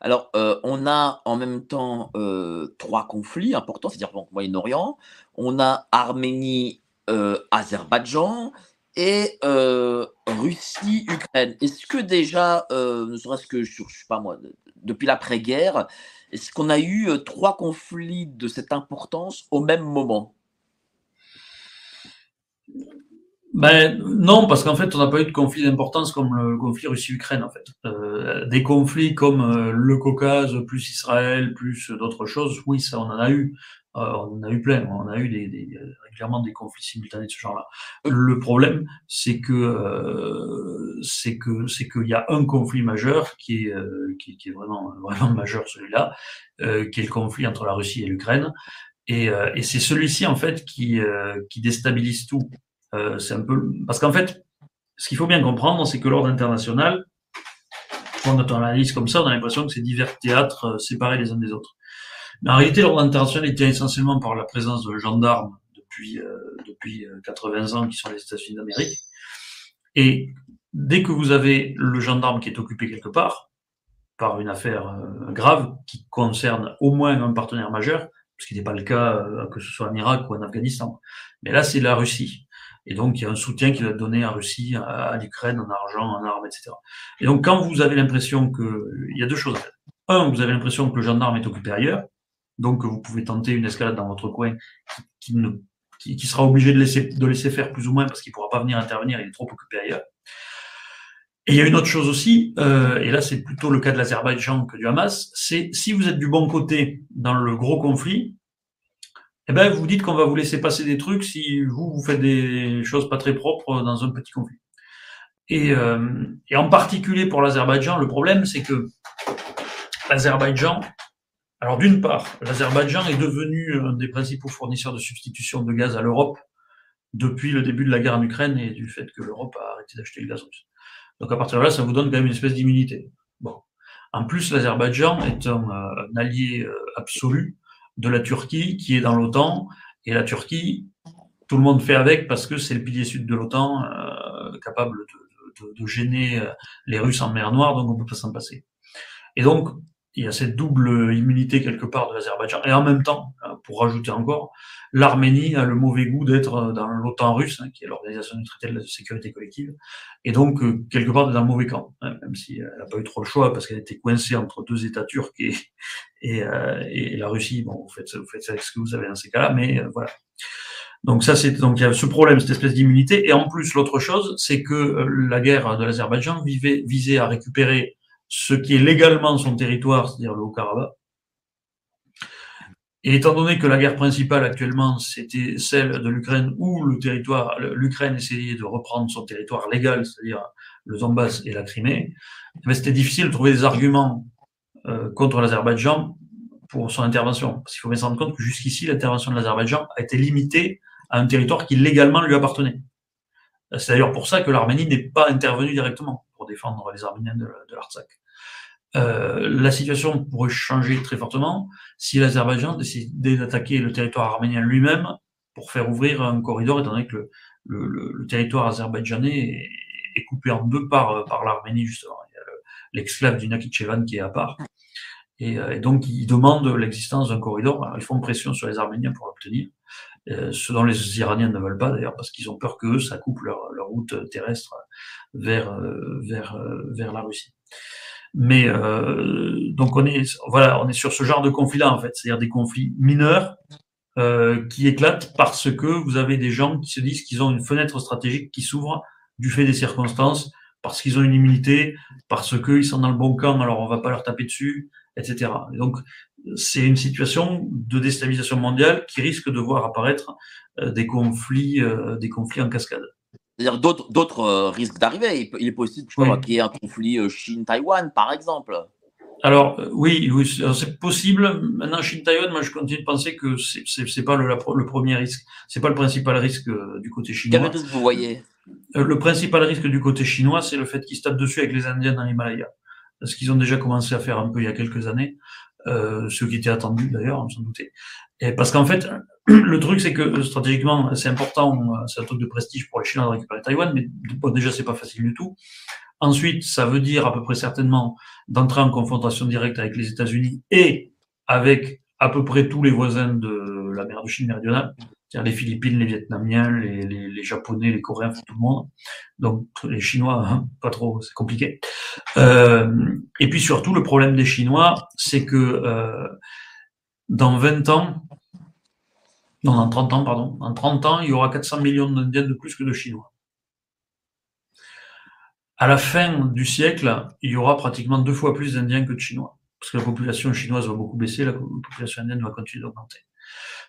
Alors, euh, on a en même temps trois conflits importants, c'est-à-dire Moyen-Orient, on a Arménie, Azerbaïdjan et Russie, Ukraine. Est-ce que déjà, ne serait-ce que sur, je sais pas moi, depuis l'après-guerre, est-ce qu'on a eu trois conflits de cette importance au même moment? Ben, non, parce qu'en fait, on n'a pas eu de conflit d'importance comme le conflit Russie-Ukraine, en fait. Euh, des conflits comme euh, le Caucase, plus Israël, plus d'autres choses, oui, ça, on en a eu. Euh, on en a eu plein. On a eu des, des, régulièrement des conflits simultanés de ce genre-là. Le problème, c'est que c'est que c'est qu'il y a un conflit majeur qui est qui, qui, est vraiment vraiment majeur celui-là, qui est le conflit entre la Russie et l'Ukraine. Et, euh, et c'est celui-ci en fait qui, euh, qui déstabilise tout. Euh, c'est un peu parce qu'en fait, ce qu'il faut bien comprendre, c'est que l'ordre international, quand on analyse comme ça, on a l'impression que c'est divers théâtres séparés les uns des autres. Mais en réalité, l'ordre international est tient essentiellement par la présence de gendarmes depuis depuis 80 ans qui sont les États-Unis d'Amérique. Et dès que vous avez le gendarme qui est occupé quelque part par une affaire grave qui concerne au moins un partenaire majeur, ce qui n'est pas le cas euh, que ce soit en Irak ou en Afghanistan. Mais là, c'est la Russie. Et donc, il y a un soutien qui va donné à Russie, à, l'Ukraine, en argent, en armes, etc. Et donc, quand vous avez l'impression que... Il y a deux choses. Un, vous avez l'impression que le gendarme est occupé ailleurs, donc vous pouvez tenter une escalade dans votre coin qui, sera obligé de laisser, de laisser faire plus ou moins parce qu'il ne pourra pas venir intervenir, il est trop occupé ailleurs. Et il y a une autre chose aussi, euh, et là c'est plutôt le cas de l'Azerbaïdjan que du Hamas, c'est si vous êtes du bon côté dans le gros conflit, eh ben vous dites qu'on va vous laisser passer des trucs si vous vous faites des choses pas très propres dans un petit conflit. Et, euh, et en particulier pour l'Azerbaïdjan, le problème c'est que l'Azerbaïdjan, alors d'une part, l'Azerbaïdjan est devenu un des principaux fournisseurs de substitution de gaz à l'Europe depuis le début de la guerre en Ukraine et du fait que l'Europe a arrêté d'acheter le gaz russe. Donc à partir de là, ça vous donne quand même une espèce d'immunité. Bon. En plus, l'Azerbaïdjan est un, euh, allié euh, absolu de la Turquie qui est dans l'OTAN. Et la Turquie, tout le monde fait avec parce que c'est le pilier sud de l'OTAN, euh, capable de, gêner les Russes en mer Noire, donc on peut pas s'en passer. Et donc, il y a cette double immunité quelque part de l'Azerbaïdjan. Et en même temps, euh, pour rajouter encore, l'Arménie a le mauvais goût d'être euh, dans l'OTAN russe, hein, qui est l'organisation du traité de la sécurité collective, et donc euh, quelque part dans le mauvais camp, hein, même si elle n'a pas eu trop le choix parce qu'elle était coincée entre deux États turcs et, et, et, la Russie. Bon, vous faites, vous faites avec ce que vous avez dans ces cas-là, mais voilà. Donc ça, c'est donc il y a ce problème, cette espèce d'immunité, et en plus l'autre chose, c'est que la guerre de l'Azerbaïdjan visait à récupérer ce qui est légalement son territoire, c'est-à-dire le Haut-Karabakh. Et étant donné que la guerre principale actuellement, c'était celle de l'Ukraine, où le territoire, l'Ukraine essayait de reprendre son territoire légal, c'est-à-dire le Donbass et la Crimée, eh c'était difficile de trouver des arguments euh, contre l'Azerbaïdjan pour son intervention. Parce qu'il faut bien se rendre compte que jusqu'ici, l'intervention de l'Azerbaïdjan a été limitée à un territoire qui légalement lui appartenait. C'est d'ailleurs pour ça que l'Arménie n'est pas intervenue directement défendre les Arméniens de, de l'Artsakh. Euh, la situation pourrait changer très fortement si l'Azerbaïdjan décidait d'attaquer le territoire arménien lui-même pour faire ouvrir un corridor, étant donné que le, le, le territoire azerbaïdjanais est, coupé en deux par, par l'Arménie, justement. Il y a l'exclave du Nakhichevan qui est à part. Et, euh, et donc, ils demandent l'existence d'un corridor. Alors, ils font pression sur les Arméniens pour l'obtenir. Euh, ce dont les Iraniens ne veulent pas d'ailleurs, parce qu'ils ont peur que ça coupe leur, leur route terrestre vers, euh, vers, vers la Russie. Mais euh, donc on est voilà, on est sur ce genre de conflit-là en fait, c'est-à-dire des conflits mineurs euh, qui éclatent parce que vous avez des gens qui se disent qu'ils ont une fenêtre stratégique qui s'ouvre du fait des circonstances, parce qu'ils ont une immunité, parce qu'ils sont dans le bon camp, alors on va pas leur taper dessus, etc. Et donc c'est une situation de déstabilisation mondiale qui risque de voir apparaître euh, des conflits, euh, des conflits en cascade. C'est-à-dire d'autres, d'autres euh, risquent d'arriver. Il, est possible qu'il y ait un conflit euh, Chine-Taïwan, par exemple. Alors euh, oui, oui c'est possible. Maintenant, Chine-Taïwan, moi je continue de penser que c'est, pas le, le, premier risque, c'est pas le principal risque du côté chinois. Quel risque vous voyez? Le principal risque du côté chinois, c'est le fait qu'ils se tapent dessus avec les Indiens dans l'Himalaya. Ce qu'ils ont déjà commencé à faire un peu il y a quelques années, ce qui était attendu d'ailleurs, sans douter. Et parce qu'en fait, le truc, c'est que stratégiquement, c'est important, c'est un truc de prestige pour les Chinois de récupérer Taïwan, mais bon, déjà, c'est pas facile du tout. Ensuite, ça veut dire à peu près certainement d'entrer en confrontation directe avec les États-Unis et avec à peu près tous les voisins de la mer de Chine méridionale, c'est-à-dire les Philippines, les Vietnamiens, les, Japonais, les Coréens, tout le monde. Donc les Chinois, hein, pas trop, c'est compliqué. Euh, et puis surtout, le problème des Chinois, c'est que euh, dans 20 ans, non, en 30 ans, pardon. En 30 ans, il y aura 400 millions d'Indiens de plus que de Chinois. À la fin du siècle, il y aura pratiquement deux fois plus d'Indiens que de Chinois. Parce que la population chinoise va beaucoup baisser, la population indienne va continuer d'augmenter.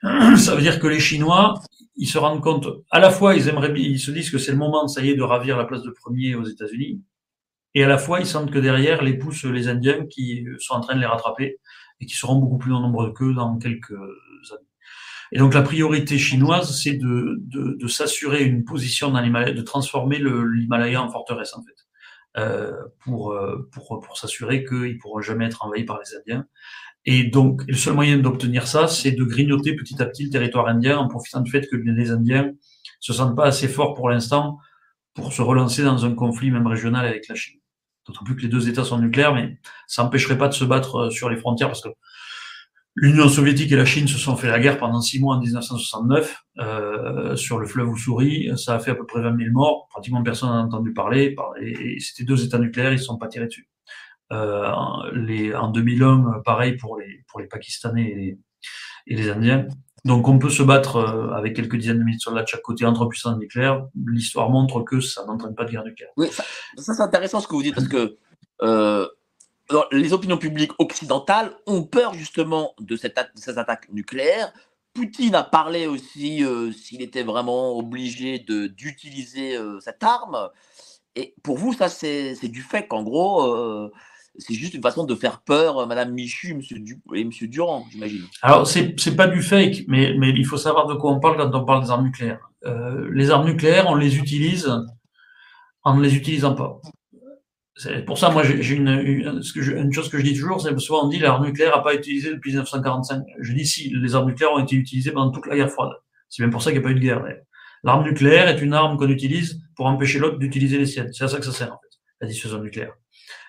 Ça veut dire que les Chinois, ils se rendent compte, à la fois, ils aimeraient, ils se disent que c'est le moment, ça y est, de ravir la place de premier aux États-Unis. Et à la fois, ils sentent que derrière, les poussent les Indiens qui sont en train de les rattraper et qui seront beaucoup plus nombreux qu'eux dans quelques. Et donc la priorité chinoise, c'est de, de, de s'assurer une position dans l'Himalaya, de transformer l'Himalaya en forteresse en fait, euh, pour, euh, pour, pour s'assurer qu'ils ne pourront jamais être envahis par les Indiens. Et donc le seul moyen d'obtenir ça, c'est de grignoter petit à petit le territoire indien en profitant du fait que les Indiens se sentent pas assez forts pour l'instant pour se relancer dans un conflit même régional avec la Chine. D'autant plus que les deux États sont nucléaires, mais ça n'empêcherait pas de se battre euh, sur les frontières parce que L'Union soviétique et la Chine se sont fait la guerre pendant six mois en 1969 euh, sur le fleuve Ussuri. Ça a fait à peu près 20 000 morts. Pratiquement personne n'a entendu parler. Et, c'était deux États nucléaires, ils ne sont pas tirés dessus. Euh, les, en 2001, pareil pour les, pour les Pakistanais et les, Indiens. Donc on peut se battre euh, avec quelques dizaines de milliers de soldats de chaque côté entre puissances nucléaires. L'histoire montre que ça n'entraîne pas de guerre nucléaire. Oui, ça, ça c'est intéressant ce que vous dites parce que euh, les opinions publiques occidentales ont peur justement de, cette, ces attaques nucléaires. Poutine a parlé aussi euh, s'il était vraiment obligé d'utiliser euh, cette arme. Et pour vous, ça, c'est du fait qu'en gros, euh, c'est juste une façon de faire peur Madame Michu monsieur et M. Durand, j'imagine. Alors, c'est pas du fake, mais, mais il faut savoir de quoi on parle quand on parle des armes nucléaires. les armes nucléaires, on les utilise en ne les utilisant pas. Pour ça, moi, j'ai une, une, chose que je dis toujours, c'est souvent on dit l'arme nucléaire n'a pas été utilisée depuis 1945. Je dis si, les armes nucléaires ont été utilisées pendant toute la guerre froide. C'est même pour ça qu'il n'y a pas eu de guerre. L'arme nucléaire est une arme qu'on utilise pour empêcher l'autre d'utiliser les siennes. C'est à ça que ça sert, en fait, la dissuasion nucléaire.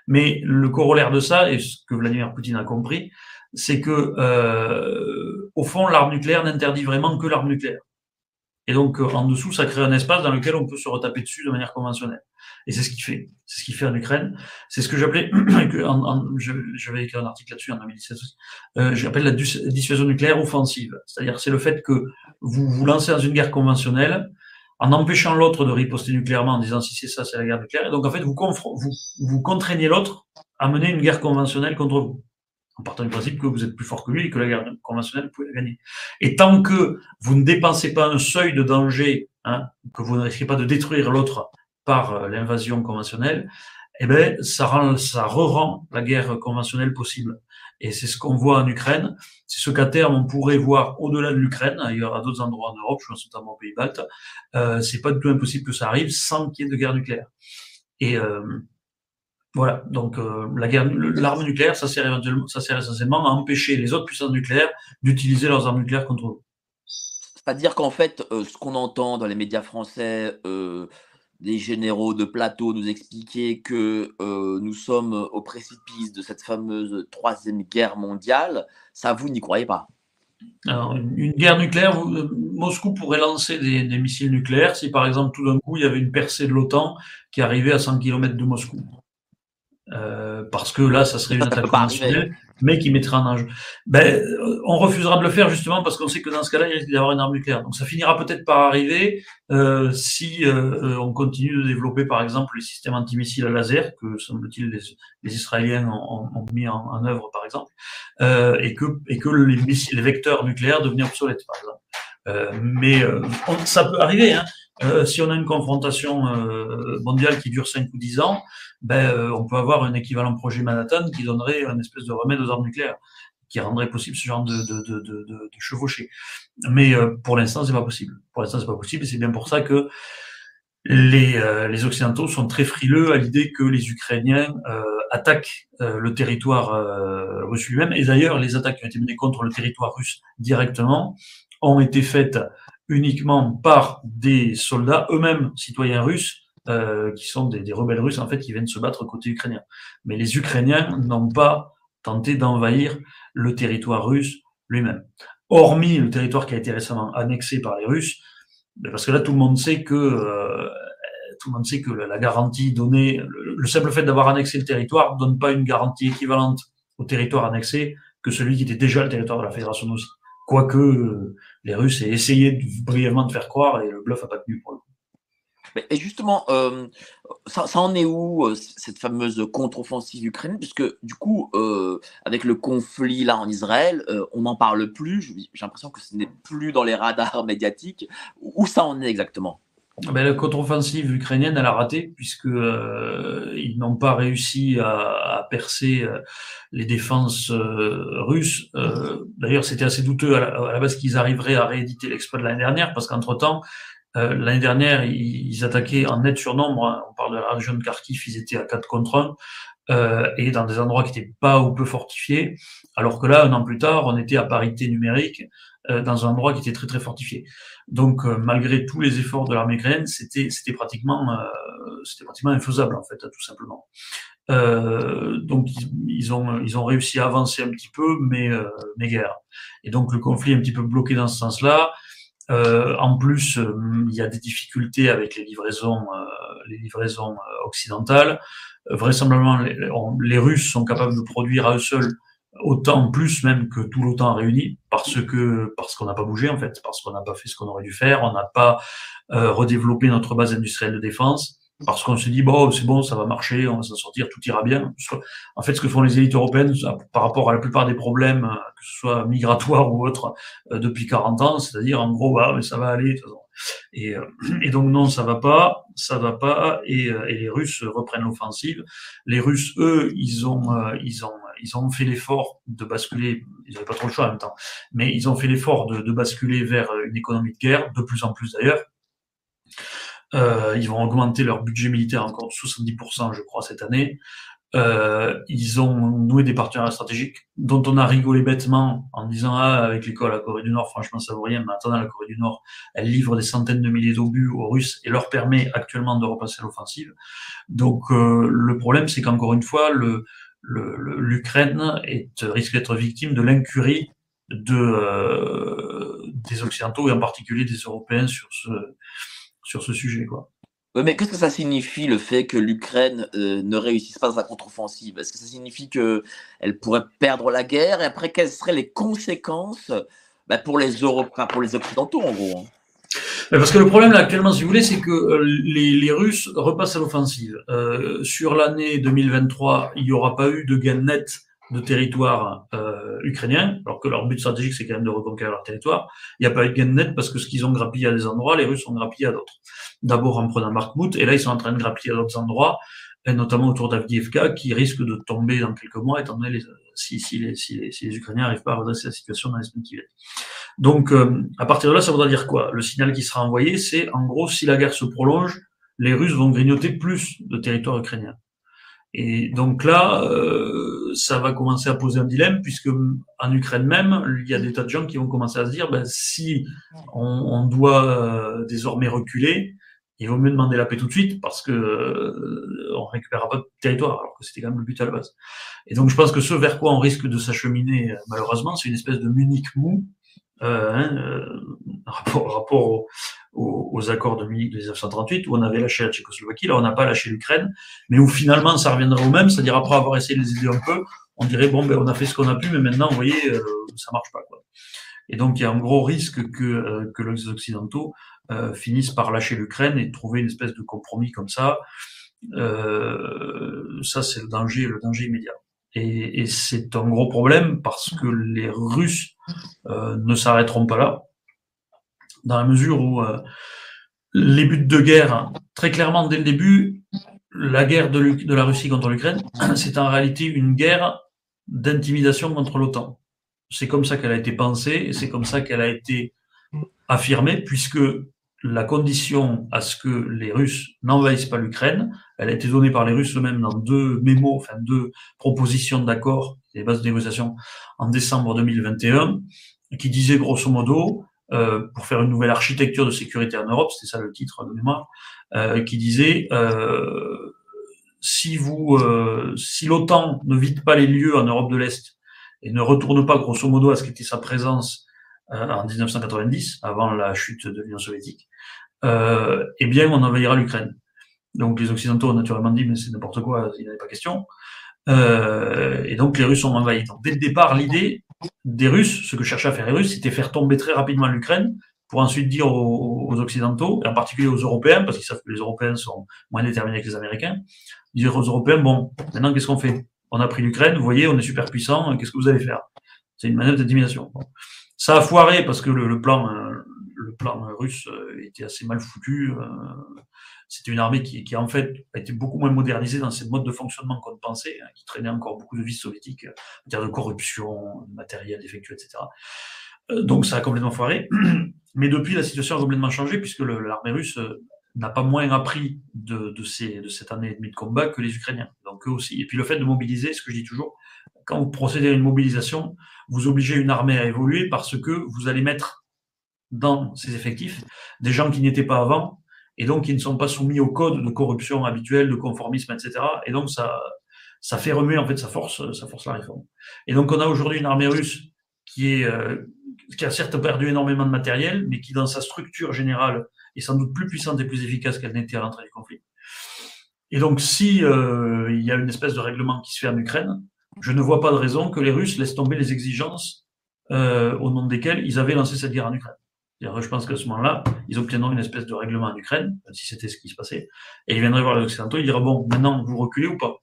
Mais le corollaire de ça, et ce que Vladimir Poutine a compris, c'est que, euh, au fond, l'arme nucléaire n'interdit vraiment que l'arme nucléaire. Et donc, euh, en dessous, ça crée un espace dans lequel on peut se retaper dessus de manière conventionnelle. Et c'est ce qu'il fait. C'est ce qu'il fait en Ukraine. C'est ce que j'appelais, j'avais écrit un article là-dessus en 2017 aussi, euh, j'appelle la dissuasion nucléaire offensive. C'est-à-dire, c'est le fait que vous vous lancez dans une guerre conventionnelle en empêchant l'autre de riposter nucléairement en disant si c'est ça, c'est la guerre nucléaire. Et donc, en fait, vous, vous, vous contraignez l'autre à mener une guerre conventionnelle contre vous en partant du principe que vous êtes plus fort que lui et que la guerre conventionnelle, vous pouvez la gagner. Et tant que vous ne dépensez pas un seuil de danger, hein, que vous ne risquez pas de détruire l'autre par euh, l'invasion conventionnelle, eh ben, ça rend, ça re-rend la guerre conventionnelle possible. Et c'est ce qu'on voit en Ukraine. C'est ce qu'à terme on pourrait voir au-delà de l'Ukraine, ailleurs à d'autres endroits en Europe, je pense notamment aux Pays-Baltes. Euh, c'est pas du tout impossible que ça arrive sans qu'il y ait de guerre nucléaire. Et euh, voilà, donc euh, la guerre, l'arme nucléaire, ça sert, ça sert essentiellement à empêcher les autres puissances nucléaires d'utiliser leurs armes nucléaires contre nous. C'est-à-dire qu'en fait, euh, ce qu'on entend dans les médias français, euh, des généraux de plateau nous expliquer que nous sommes au précipice de cette fameuse troisième guerre mondiale, ça vous n'y croyez pas alors, une, guerre nucléaire, Moscou pourrait lancer des, des, missiles nucléaires si par exemple tout d'un coup il y avait une percée de l'OTAN qui arrivait à 100 km de Moscou. Euh, parce que là, ça serait une attaque conventionnelle, mais qui mettrait en enjeu. Ben, on refusera de le faire justement parce qu'on sait que dans ce cas-là, il risque d'y avoir une arme nucléaire. Donc ça finira peut-être par arriver euh, si euh, on continue de développer, par exemple, les systèmes antimissiles à laser que semble-t-il les, les, Israéliens ont, ont mis en, en, œuvre, par exemple, euh, et que et que les missiles, les vecteurs nucléaires deviennent obsolètes, par exemple. Euh, mais ça peut arriver. Hein. Euh, si on a une confrontation euh, mondiale qui dure 5 ou 10 ans, ben, euh, on peut avoir un équivalent projet Manhattan qui donnerait un espèce de remède aux armes nucléaires, qui rendrait possible ce genre de, de, chevaucher. Mais pour l'instant, c'est pas possible. Pour l'instant, c'est pas possible, et c'est bien pour ça que les, les Occidentaux sont très frileux à l'idée que les Ukrainiens attaquent le territoire russe lui-même. Et d'ailleurs, les attaques qui ont été menées contre le territoire russe directement ont été faites uniquement par des soldats eux-mêmes citoyens russes euh, qui sont des, rebelles russes en fait qui viennent se battre côté ukrainien. Mais les Ukrainiens n'ont pas tenté d'envahir le territoire russe lui-même. Hormis le territoire qui a été récemment annexé par les Russes, parce que là tout le monde sait que euh, tout le monde sait que la garantie donnée, le, le simple fait d'avoir annexé le territoire donne pas une garantie équivalente au territoire annexé que celui qui était déjà le territoire de la fédération aussi. Quoique euh, les Russes aient essayé brièvement de faire croire et le bluff n'a pas tenu pour le coup. Et justement, euh, ça, en est où euh, cette fameuse contre-offensive ukrainienne? Puisque du coup, avec le conflit là en Israël, on n'en parle plus. J'ai l'impression que ce n'est plus dans les radars médiatiques. Où ça en est exactement? Ben, la contre-offensive ukrainienne, elle a raté puisque euh, ils n'ont pas réussi à, à percer euh, les défenses euh, russes. Euh, d'ailleurs, c'était assez douteux à la, base qu'ils arriveraient à rééditer l'exploit de l'année dernière parce qu'entre temps, euh, l'année dernière, ils, attaquaient en net surnombre. Hein. On parle de la région de Kharkiv, ils étaient à 4 contre 1 et dans des endroits qui n'étaient pas ou peu fortifiés. Alors que là, un an plus tard, on était à parité numérique euh, dans un endroit qui était très très fortifié. Donc euh, malgré tous les efforts de l'armée ukrainienne, c'était c'était pratiquement euh, c'était pratiquement infaisable en fait, tout simplement. donc ils, ont ils ont réussi à avancer un petit peu, mais mais guère. Et donc le conflit est un petit peu bloqué dans ce sens-là. Euh, en plus, euh, il y a des difficultés avec les livraisons, euh, les livraisons occidentales. vraisemblablement, les, Russes sont capables de produire à eux seuls autant plus même que tout l'OTAN réuni parce que parce qu'on n'a pas bougé en fait, parce qu'on n'a pas fait ce qu'on aurait dû faire, on n'a pas euh, redéveloppé notre base industrielle de défense, parce qu'on se dit bon c'est bon ça va marcher, on va s'en sortir, tout ira bien. En fait ce que font les élites européennes par rapport à la plupart des problèmes, que ce soit migratoires ou autres, euh, depuis 40 ans, c'est-à-dire en gros bah mais ça va aller. Et, euh, et, donc non, ça va pas, ça va pas, et, euh, et les Russes reprennent l'offensive. Les Russes, eux, ils ont, ils ont, ils ont fait l'effort de basculer. Ils n'avaient pas trop le choix en même temps, mais ils ont fait l'effort de, basculer vers une économie de guerre, de plus en plus d'ailleurs. Euh, ils vont augmenter leur budget militaire encore de 70%, je crois, cette année. euh, ils ont noué des partenariats stratégiques dont on a rigolé bêtement en disant ah avec l'école la Corée du Nord franchement ça vaut rien mais attendant la Corée du Nord elle livre des centaines de milliers d'obus aux Russes et leur permet actuellement de repasser l'offensive donc euh, le problème c'est qu'encore une fois le l'Ukraine est risque d'être victime de l'incurie de euh, des occidentaux et en particulier des Européens sur ce sur ce sujet quoi. Oui, mais qu'est-ce que ça signifie le fait que l'Ukraine euh, ne réussisse pas sa contre-offensive? Est-ce que ça signifie qu'elle pourrait perdre la guerre? Et après, quelles seraient les conséquences bah, pour les Européens, pour les Occidentaux en gros hein? Parce que le problème actuellement, si vous voulez, c'est que euh, les, les, Russes repassent à l'offensive. Euh, sur l'année 2023, il n'y aura pas eu de gain net de territoire euh, ukrainien, alors que leur but stratégique, c'est quand même de reconquérir leur territoire. Il n'y a pas eu de gain net parce que ce qu'ils ont grappillé à des endroits, les Russes ont grappillé à d'autres. D'abord en prenant Markmout, et là, ils sont en train de grappiller à d'autres endroits, et notamment autour d'Avdiivka, qui risque de tomber dans quelques mois, étant donné les, si, si, les, si, les, si les Ukrainiens n'arrivent pas à redresser la situation dans les semaines qui viennent. Donc, euh, à partir de là, ça voudra dire quoi? Le signal qui sera envoyé, c'est en gros, si la guerre se prolonge, les Russes vont grignoter plus de territoire ukrainien. Et donc là, euh, ça va commencer à poser un dilemme, puisque en Ukraine même, il y a des tas de gens qui vont commencer à se dire, ben, si on, on doit euh, désormais reculer, il vaut mieux demander la paix tout de suite parce que euh, on récupérera pas de territoire, alors que c'était quand même le but à la base. Et donc je pense que ce vers quoi on risque de s'acheminer, malheureusement, c'est une espèce de Munich mou, euh, hein, euh, rapport, aux, accords de Munich de 1938, où on avait lâché la Tchécoslovaquie, là on n'a pas lâché l'Ukraine, mais où finalement ça reviendra au même, c'est-à-dire après avoir essayé de les aider un peu, on dirait bon ben on a fait ce qu'on a pu, mais maintenant vous voyez euh, ça marche pas quoi. Et donc il y a un gros risque que euh, que les occidentaux finissent par lâcher l'Ukraine et trouver une espèce de compromis comme ça. Euh, ça c'est le danger, le danger immédiat. Et, c'est un gros problème parce que les Russes euh, ne s'arrêteront pas là dans la mesure où euh, les buts de guerre, très clairement dès le début, la guerre de, de la Russie contre l'Ukraine, c'est en réalité une guerre d'intimidation contre l'OTAN. C'est comme ça qu'elle a été pensée et c'est comme ça qu'elle a été affirmée, puisque la condition à ce que les Russes n'envahissent pas l'Ukraine, elle a été donnée par les Russes eux-mêmes dans deux mémos, enfin deux propositions d'accord, des bases de négociation en décembre 2021, qui disaient grosso modo, euh, pour faire une nouvelle architecture de sécurité en Europe, c'était ça le titre de mémoire, euh, qui disait euh, si vous, si l'OTAN ne vide pas les lieux en Europe de l'Est et ne retourne pas grosso modo à ce qu'était sa présence en 1990, avant la chute de l'Union soviétique, eh bien on envahira l'Ukraine. Donc les Occidentaux ont naturellement dit mais c'est n'importe quoi, il n'y avait pas question. Euh, et donc les Russes ont envahi. Donc dès le départ, l'idée des Russes, ce que cherchaient à faire les Russes, c'était faire tomber très rapidement l'Ukraine pour ensuite dire aux, aux, Occidentaux, et en particulier aux Européens, parce qu'ils savent que les Européens sont moins déterminés que les Américains, dire aux Européens, bon, maintenant qu'est-ce qu'on fait? On a pris l'Ukraine, vous voyez, on est super puissant, qu'est-ce que vous allez faire? C'est une manœuvre d'intimidation. Ça a foiré parce que le, le plan, euh, le plan russe euh, était assez mal foutu. Euh, c'était une armée qui, qui, en fait, a été beaucoup moins modernisée dans ses modes de fonctionnement qu'on pensait, hein, qui traînait encore beaucoup de vices soviétiques, en termes de corruption, de matériel défectueux, etc. Euh, donc ça a complètement foiré. Mais depuis, la situation a complètement changé, puisque l'armée russe euh, n'a pas moins appris de, de, ces, de cette année et demie de combat que les Ukrainiens. Donc eux aussi. Et puis le fait de mobiliser, ce que je dis toujours, quand vous procédez à une mobilisation, vous obligez une armée à évoluer parce que vous allez mettre dans ses effectifs des gens qui n'étaient pas avant et donc qui ne sont pas soumis au code de corruption habituel, de conformisme, etc. Et donc ça, ça fait remuer en fait, ça force, ça force la réforme. Et donc on a aujourd'hui une armée russe qui est, euh, qui a certes perdu énormément de matériel, mais qui dans sa structure générale est sans doute plus puissante et plus efficace qu'elle n'était à l'entrée du conflit. Et donc si euh, il y a une espèce de règlement qui se fait en Ukraine, je ne vois pas de raison que les Russes laissent tomber les exigences euh, au nom desquelles ils avaient lancé cette guerre en Ukraine. Je pense qu'à ce moment-là, ils obtiendront une espèce de règlement en Ukraine, si c'était ce qui se passait, et ils viendraient voir les Occidentaux, ils diraient, bon, maintenant, vous reculez ou pas?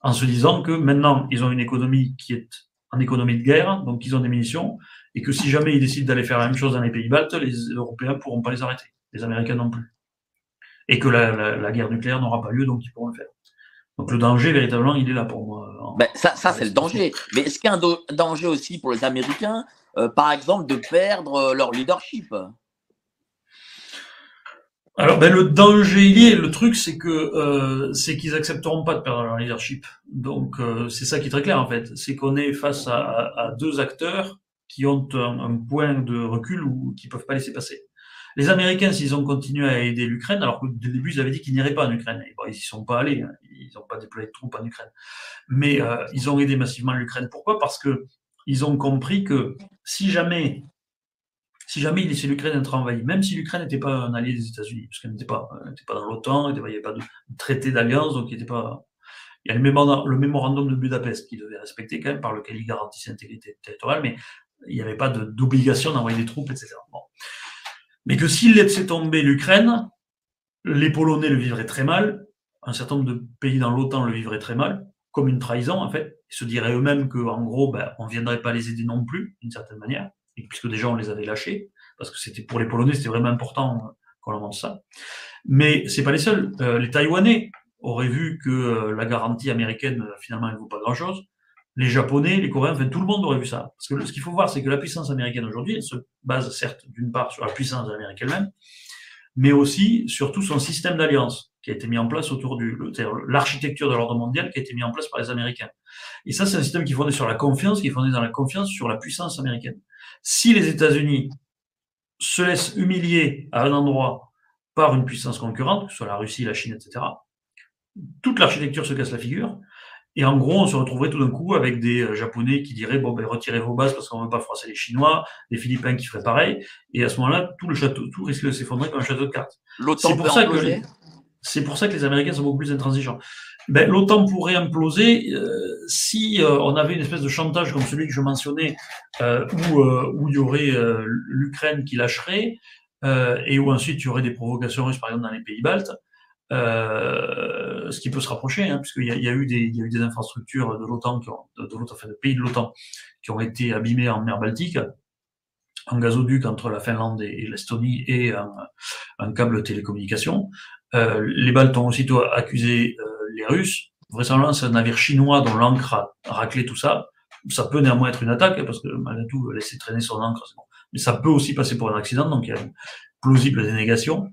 En se disant que maintenant, ils ont une économie qui est en économie de guerre, donc ils ont des munitions, et que si jamais ils décident d'aller faire la même chose dans les pays baltes, les Européens ne pourront pas les arrêter, les Américains non plus. Et que la, la, la guerre nucléaire n'aura pas lieu, donc ils pourront le faire. Donc le danger, véritablement, il est là pour moi. Ben, ça, ça c'est le danger. Mais est-ce qu'il y a un danger aussi pour les Américains? Euh, par exemple, de perdre euh, leur leadership Alors, ben, le danger il est. Le truc, c'est que euh, c'est qu'ils accepteront pas de perdre leur leadership. Donc, c'est ça qui est très clair en fait. C'est qu'on est face à, deux acteurs qui ont un, point de recul ou qui peuvent pas laisser passer. Les Américains, s'ils ont continué à aider l'Ukraine, alors que dès le début, ils avaient dit qu'ils n'iraient pas en Ukraine. Bon, ils y sont pas allés. Hein. Ils n'ont pas déployé de troupes en Ukraine. Mais ils ont aidé massivement l'Ukraine. Pourquoi? Parce que ils ont compris que si jamais il laissait l'Ukraine être envahie, même si l'Ukraine n'était pas un allié des États-Unis, parce qu'elle n'était pas, dans l'OTAN, il n'y avait pas de traité d'alliance, donc il n'était pas. Il y a le mémorandum, de Budapest qui devait respecter quand même, par lequel il garantissait l'intégrité territoriale, mais il n'y avait pas d'obligation d'envoyer des troupes, etc. Mais que s'il laissait tomber l'Ukraine, les Polonais le vivraient très mal, un certain nombre de pays dans l'OTAN le vivraient très mal, comme une trahison en fait. Ils se diraient eux-mêmes qu'en gros, ben, on ne viendrait pas les aider non plus, d'une certaine manière puisque déjà on les avait lâchés, parce que c'était pour les Polonais, c'était vraiment important euh, qu'on leur montre ça. Mais c'est pas les seuls. Euh, les Taïwanais auraient vu que euh, la garantie américaine, finalement, elle ne vaut pas grand-chose. Les Japonais, les Coréens, enfin, tout le monde aurait vu ça. Parce que ce qu'il faut voir, c'est que la puissance américaine aujourd'hui, elle se base certes d'une part sur la puissance de l'Amérique elle-même, mais aussi sur tout son système d'alliance qui a été mis en place autour du, l'architecture de l'ordre mondial qui a été mis en place par les Américains. Et ça, c'est un système qui est fondé sur la confiance, qui est fondé dans la confiance sur la puissance américaine. Si les États-Unis se laissent humilier à un endroit par une puissance concurrente, que ce soit la Russie, la Chine, etc., toute l'architecture se casse la figure. Et en gros, on se retrouverait tout d'un coup avec des euh, Japonais qui diraient bon ben retirez vos bases parce qu'on ne veut pas froisser les Chinois, des Philippins qui feraient pareil, et à ce moment-là, tout le château, tout risque de s'effondrer comme un château de cartes. C'est pour ça que c'est pour ça que les Américains sont beaucoup plus intransigeants ben, l'OTAN pourrait imploser euh, si euh, on avait une espèce de chantage comme celui que je mentionnais, euh, où, il y aurait l'Ukraine qui lâcherait, et où ensuite il y aurait des provocations russes, par exemple, dans les pays baltes. ce qui peut se rapprocher, hein, puisqu'il y, a eu des, y a eu des infrastructures de l'OTAN, de, pays de l'OTAN, qui ont été abîmées en mer Baltique, un gazoduc entre la Finlande et, l'Estonie et un, un, câble télécommunication. Euh, les Baltes ont aussitôt accusé euh, les Russes. Vraisemblablement, c'est un navire chinois dont l'encre a raclé tout ça. Ça peut néanmoins être une attaque, parce que malgré tout, laisser traîner son c'est bon. Mais ça peut aussi passer pour un accident, donc il y a une plausible dénégation.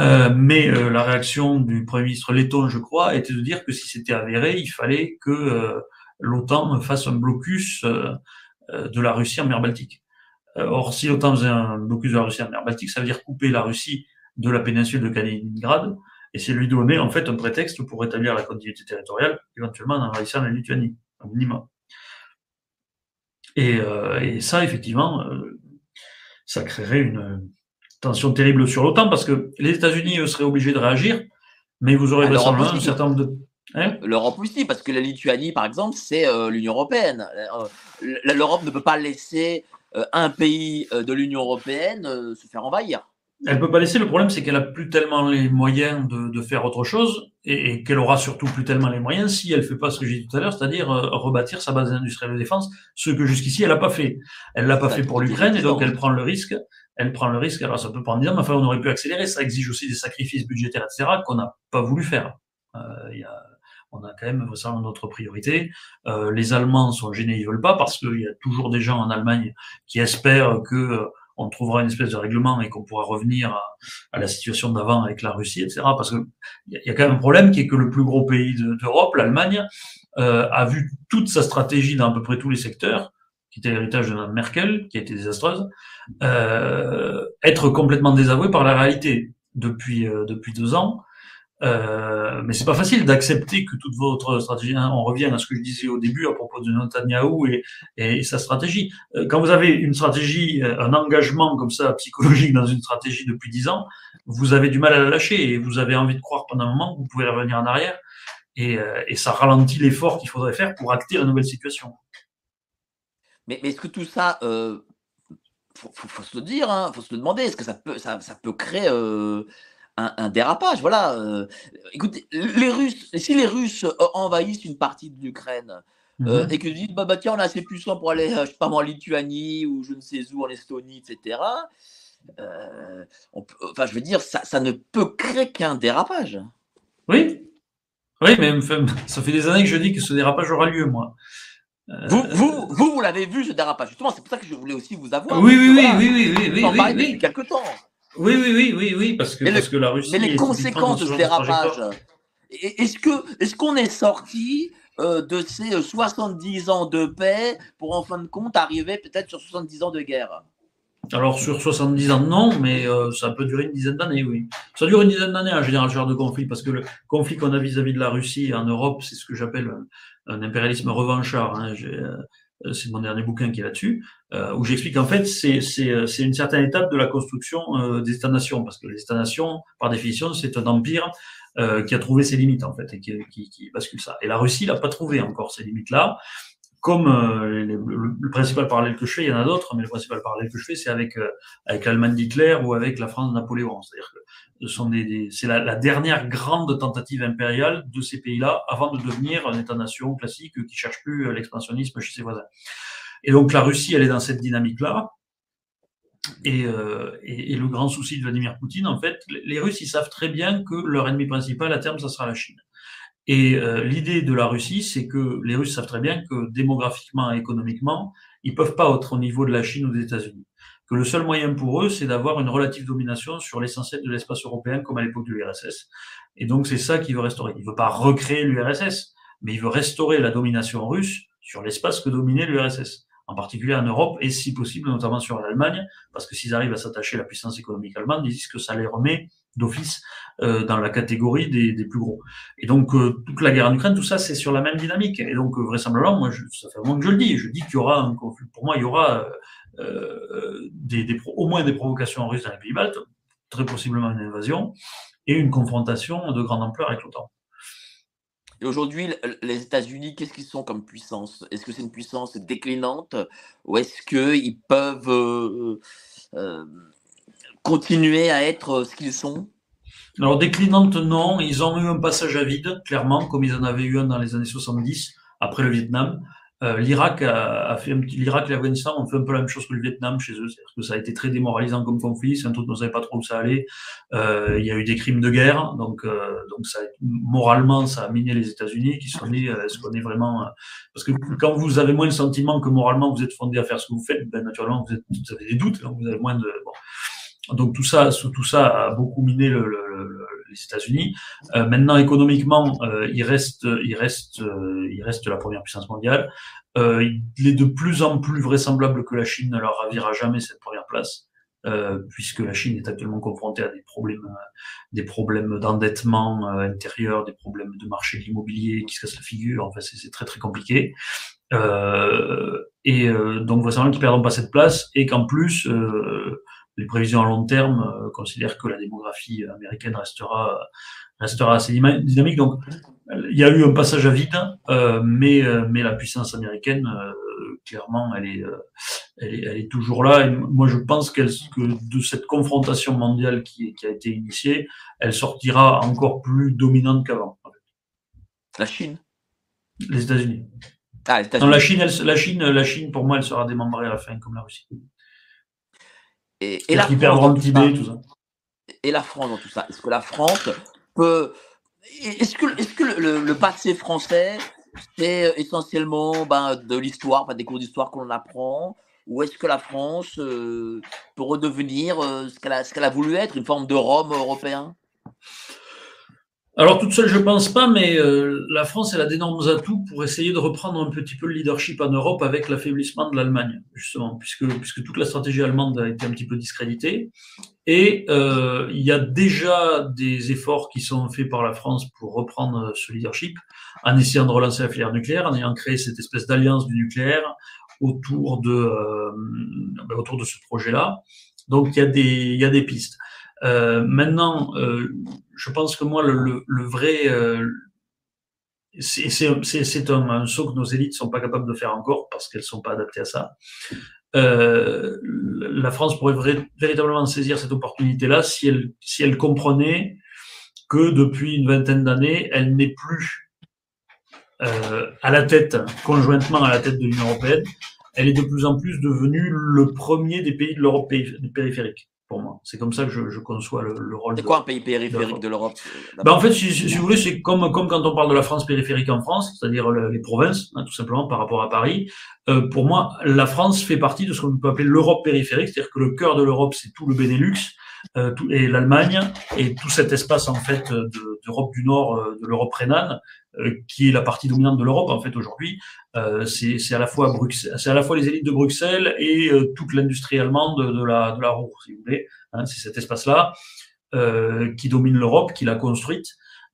Euh, mais euh, la réaction du Premier ministre letton, je crois, était de dire que si c'était avéré, il fallait que euh, l'OTAN fasse un blocus de la Russie en mer Baltique. or, si l'OTAN faisait un blocus de la Russie en mer Baltique, ça veut dire couper la Russie de la péninsule de Kaliningrad, et c'est lui donner en fait un prétexte pour établir la continuité territoriale, éventuellement en envahissant la Lituanie, au minimum. Et, euh, et ça, effectivement, euh, ça créerait une tension terrible sur l'OTAN parce que les États-Unis seraient obligés de réagir, mais vous aurez vraisemblablement un certain nombre de Hein L'Europe aussi, parce que la Lituanie, par exemple, c'est euh, l'Union européenne. L'Europe ne peut pas laisser euh, un pays de l'Union européenne se faire envahir. Elle peut pas laisser. Le problème, c'est qu'elle a plus tellement les moyens de, de faire autre chose et, qu'elle aura surtout plus tellement les moyens si elle fait pas ce que j'ai dit tout à l'heure, c'est-à-dire euh, rebâtir sa base industrielle de défense, ce que jusqu'ici elle n'a pas fait. Elle l'a pas fait pour l'Ukraine et donc elle prend le risque. Elle prend le risque. Alors ça peut prendre dire, mais enfin on aurait pu accélérer. Ça exige aussi des sacrifices budgétaires, etc., qu'on n'a pas voulu faire. Euh, y a, on a quand même ça notre priorité. Euh, les Allemands sont gênés, ils veulent pas parce qu'il y a toujours des gens en Allemagne qui espèrent que on trouvera une espèce de règlement et qu'on pourra revenir à, la situation d'avant avec la Russie, etc. Parce que il y, a quand même un problème qui est que le plus gros pays d'Europe, l'Allemagne, euh, a vu toute sa stratégie dans à peu près tous les secteurs, qui était l'héritage de Mme Merkel, qui a été désastreuse, euh, être complètement désavouée par la réalité depuis euh, depuis deux ans. Euh, mais c'est pas facile d'accepter que toute votre stratégie, hein, on revient à ce que je disais au début à propos de Netanyahu et, et sa stratégie. Euh, quand vous avez une stratégie, euh, un engagement comme ça psychologique dans une stratégie depuis dix ans, vous avez du mal à la lâcher et vous avez envie de croire pendant un moment que vous pouvez revenir en arrière et, et ça ralentit l'effort qu'il faudrait faire pour acter la nouvelle situation. Mais, est-ce que tout ça, faut, faut, se le dire, hein, faut se le demander, est-ce que ça peut, ça, ça peut créer euh, un, dérapage. Voilà. Euh, écoutez, les Russes, si les Russes euh, envahissent une partie de l'Ukraine euh, mhm. et que disent bah, bah, tiens on est assez puissant pour aller je sais pas en Lituanie ou je ne sais où en Estonie etc. enfin je veux dire ça, ça ne peut créer qu'un dérapage. Oui. Oui, mais ça fait des années que je dis que ce dérapage aura lieu, moi. Vous, vous, vous, vous l'avez vu ce dérapage. Justement, c'est pour ça que je voulais aussi vous avoir. Oui, oui, oui, oui, oui, oui, oui. Oui, oui, oui, oui, oui, parce que, parce que la Russie. Mais les conséquences de ce dérapage. Est-ce que est-ce qu'on est sorti euh, de ces 70 ans de paix pour en fin de compte arriver peut-être sur 70 ans de guerre? Alors sur 70 ans, non, mais euh, ça peut durer une dizaine d'années, oui. Ça dure une dizaine d'années en général, ce genre de conflit, parce que le conflit qu'on a vis-à-vis de la Russie en Europe, c'est ce que j'appelle un, impérialisme revanchard. Hein. Euh, c'est mon dernier bouquin qui est là-dessus, euh, où j'explique en fait c'est c'est une certaine étape de la construction des États-nations, parce que les États-nations, par définition, c'est un empire qui a trouvé ses limites en fait et qui, qui, qui bascule ça. Et la Russie n'a pas trouvé encore ces limites-là comme euh, le, principal parallèle que je fais, il y en a d'autres, mais le principal parallèle que je fais, c'est avec euh, avec l'Allemagne d'Hitler ou avec la France de Napoléon. C'est-à-dire que ce sont des, c'est la, dernière grande tentative impériale de ces pays-là avant de devenir un État-nation classique qui cherche plus euh, l'expansionnisme chez ses voisins. Et donc la Russie, elle est dans cette dynamique-là. Et, et, et, le grand souci de Vladimir Poutine, en fait, les Russes, ils savent très bien que leur ennemi principal à terme, ça sera la Chine. Et euh, l'idée de la Russie, c'est que les Russes savent très bien que démographiquement et économiquement, ils peuvent pas être au niveau de la Chine ou des États-Unis. Que le seul moyen pour eux, c'est d'avoir une relative domination sur l'essentiel de l'espace européen, comme à l'époque de l'URSS. Et donc, c'est ça qu'il veut restaurer. Il veut pas recréer l'URSS, mais il veut restaurer la domination russe sur l'espace que dominait l'URSS en particulier en Europe, et si possible, notamment sur l'Allemagne, parce que s'ils arrivent à s'attacher à la puissance économique allemande, ils disent que ça les remet d'office euh, dans la catégorie des, plus gros. Et donc euh, toute la guerre en Ukraine, tout ça, c'est sur la même dynamique. Et donc euh, vraisemblablement, moi, ça fait un moment que je le dis, je dis qu'il y aura un conflit. Pour moi, il y aura au moins des provocations russes dans les pays baltes, très possiblement une invasion et une confrontation de grande ampleur avec l'OTAN. Et aujourd'hui, les États-Unis, qu'est-ce qu'ils sont comme puissance? Est-ce que c'est une puissance déclinante? Ou est-ce qu'ils peuvent continuer à être ce qu'ils sont? Alors déclinante, non. Ils ont eu un passage à vide, clairement, comme ils en avaient eu un dans les années 70, après le Vietnam. Euh, L'Irak a, et l'Afghanistan ont fait un peu la même chose que le Vietnam chez eux, c'est-à-dire que ça a été très démoralisant comme conflit, c'est un truc dont on savait pas trop où ça allait. Euh, il y a eu des crimes de guerre, donc euh, donc ça moralement ça a miné les États-Unis qui sont nés, est-ce qu'on est vraiment parce que quand vous avez moins le sentiment que moralement vous êtes fondé à faire ce que vous faites, ben naturellement vous, avez des doutes, donc vous avez moins de. Donc tout ça, tout ça a beaucoup miné le, le, les États-Unis. Euh, maintenant, économiquement, euh, il reste, il reste, euh, il reste la première puissance mondiale. il est de plus en plus vraisemblable que la Chine ne leur ravira jamais cette première place. puisque la Chine est actuellement confrontée à des problèmes, des problèmes d'endettement intérieur, des problèmes de marché de l'immobilier qui se cassent la figure. Enfin, c'est très très compliqué. et donc, vraisemblablement qu'ils perdront pas cette place et qu'en plus, les prévisions à long terme euh, considèrent que la démographie américaine restera restera assez dynamique. Donc, il y a eu un passage à vide, euh, mais euh, mais la puissance américaine, euh, clairement, elle est, elle est elle est toujours là. Et moi, je pense qu'elle que de cette confrontation mondiale qui qui a été initiée, elle sortira encore plus dominante qu'avant. La Chine? Les États-Unis. Ah. Non, la Chine, elle, la Chine, la Chine, pour moi, elle sera démembrée à la fin, comme la Russie. Et, la France dans tout ça. Et la France dans tout ça. Est-ce que la France peut. Est-ce que, est que le, passé français, c'est essentiellement ben, de l'histoire, des cours d'histoire qu'on apprend Ou est-ce que la France euh, peut redevenir euh, ce qu'elle a, qu'elle a voulu être, une forme de Rome européen? Alors toute seule, je pense pas, mais euh, la France elle a d'énormes atouts pour essayer de reprendre un petit peu le leadership en Europe avec l'affaiblissement de l'Allemagne, justement, puisque puisque toute la stratégie allemande a été un petit peu discréditée. Et euh, il y a déjà des efforts qui sont faits par la France pour reprendre ce leadership, en essayant de relancer la filière nucléaire, en ayant créé cette espèce d'alliance du nucléaire autour de euh, ben, autour de ce projet-là. Donc il y a des il y a des pistes. Euh, maintenant, euh, je pense que moi, le, le, vrai, euh, c'est un, un, saut que nos élites sont pas capables de faire encore parce qu'elles sont pas adaptées à ça. Euh, la France pourrait véritablement saisir cette opportunité-là si elle, si elle comprenait que depuis une vingtaine d'années, elle n'est plus euh, à la tête, conjointement à la tête de l'Union européenne, elle est de plus en plus devenue le premier des pays de l'Europe périphérique pour moi. C'est comme ça que je, je conçois le, le rôle. C'est quoi un pays périphérique de l'Europe ben, En fait, si, si, vous voulez, c'est comme, comme quand on parle de la France périphérique en France, c'est-à-dire les provinces, hein, tout simplement par rapport à Paris. Euh, pour moi, la France fait partie de ce qu'on peut appeler l'Europe périphérique, c'est-à-dire que le cœur de l'Europe, c'est tout le Benelux, euh, et l'Allemagne et tout cet espace en fait d'Europe du Nord, de l'Europe rhénane, qui est la partie dominante de l'Europe en fait aujourd'hui. c'est à la fois c'est à la fois les élites de Bruxelles et toute l'industrie allemande de la de la Ruhr, si vous voulez. Hein, c'est cet espace-là qui domine l'Europe, qui l'a construite,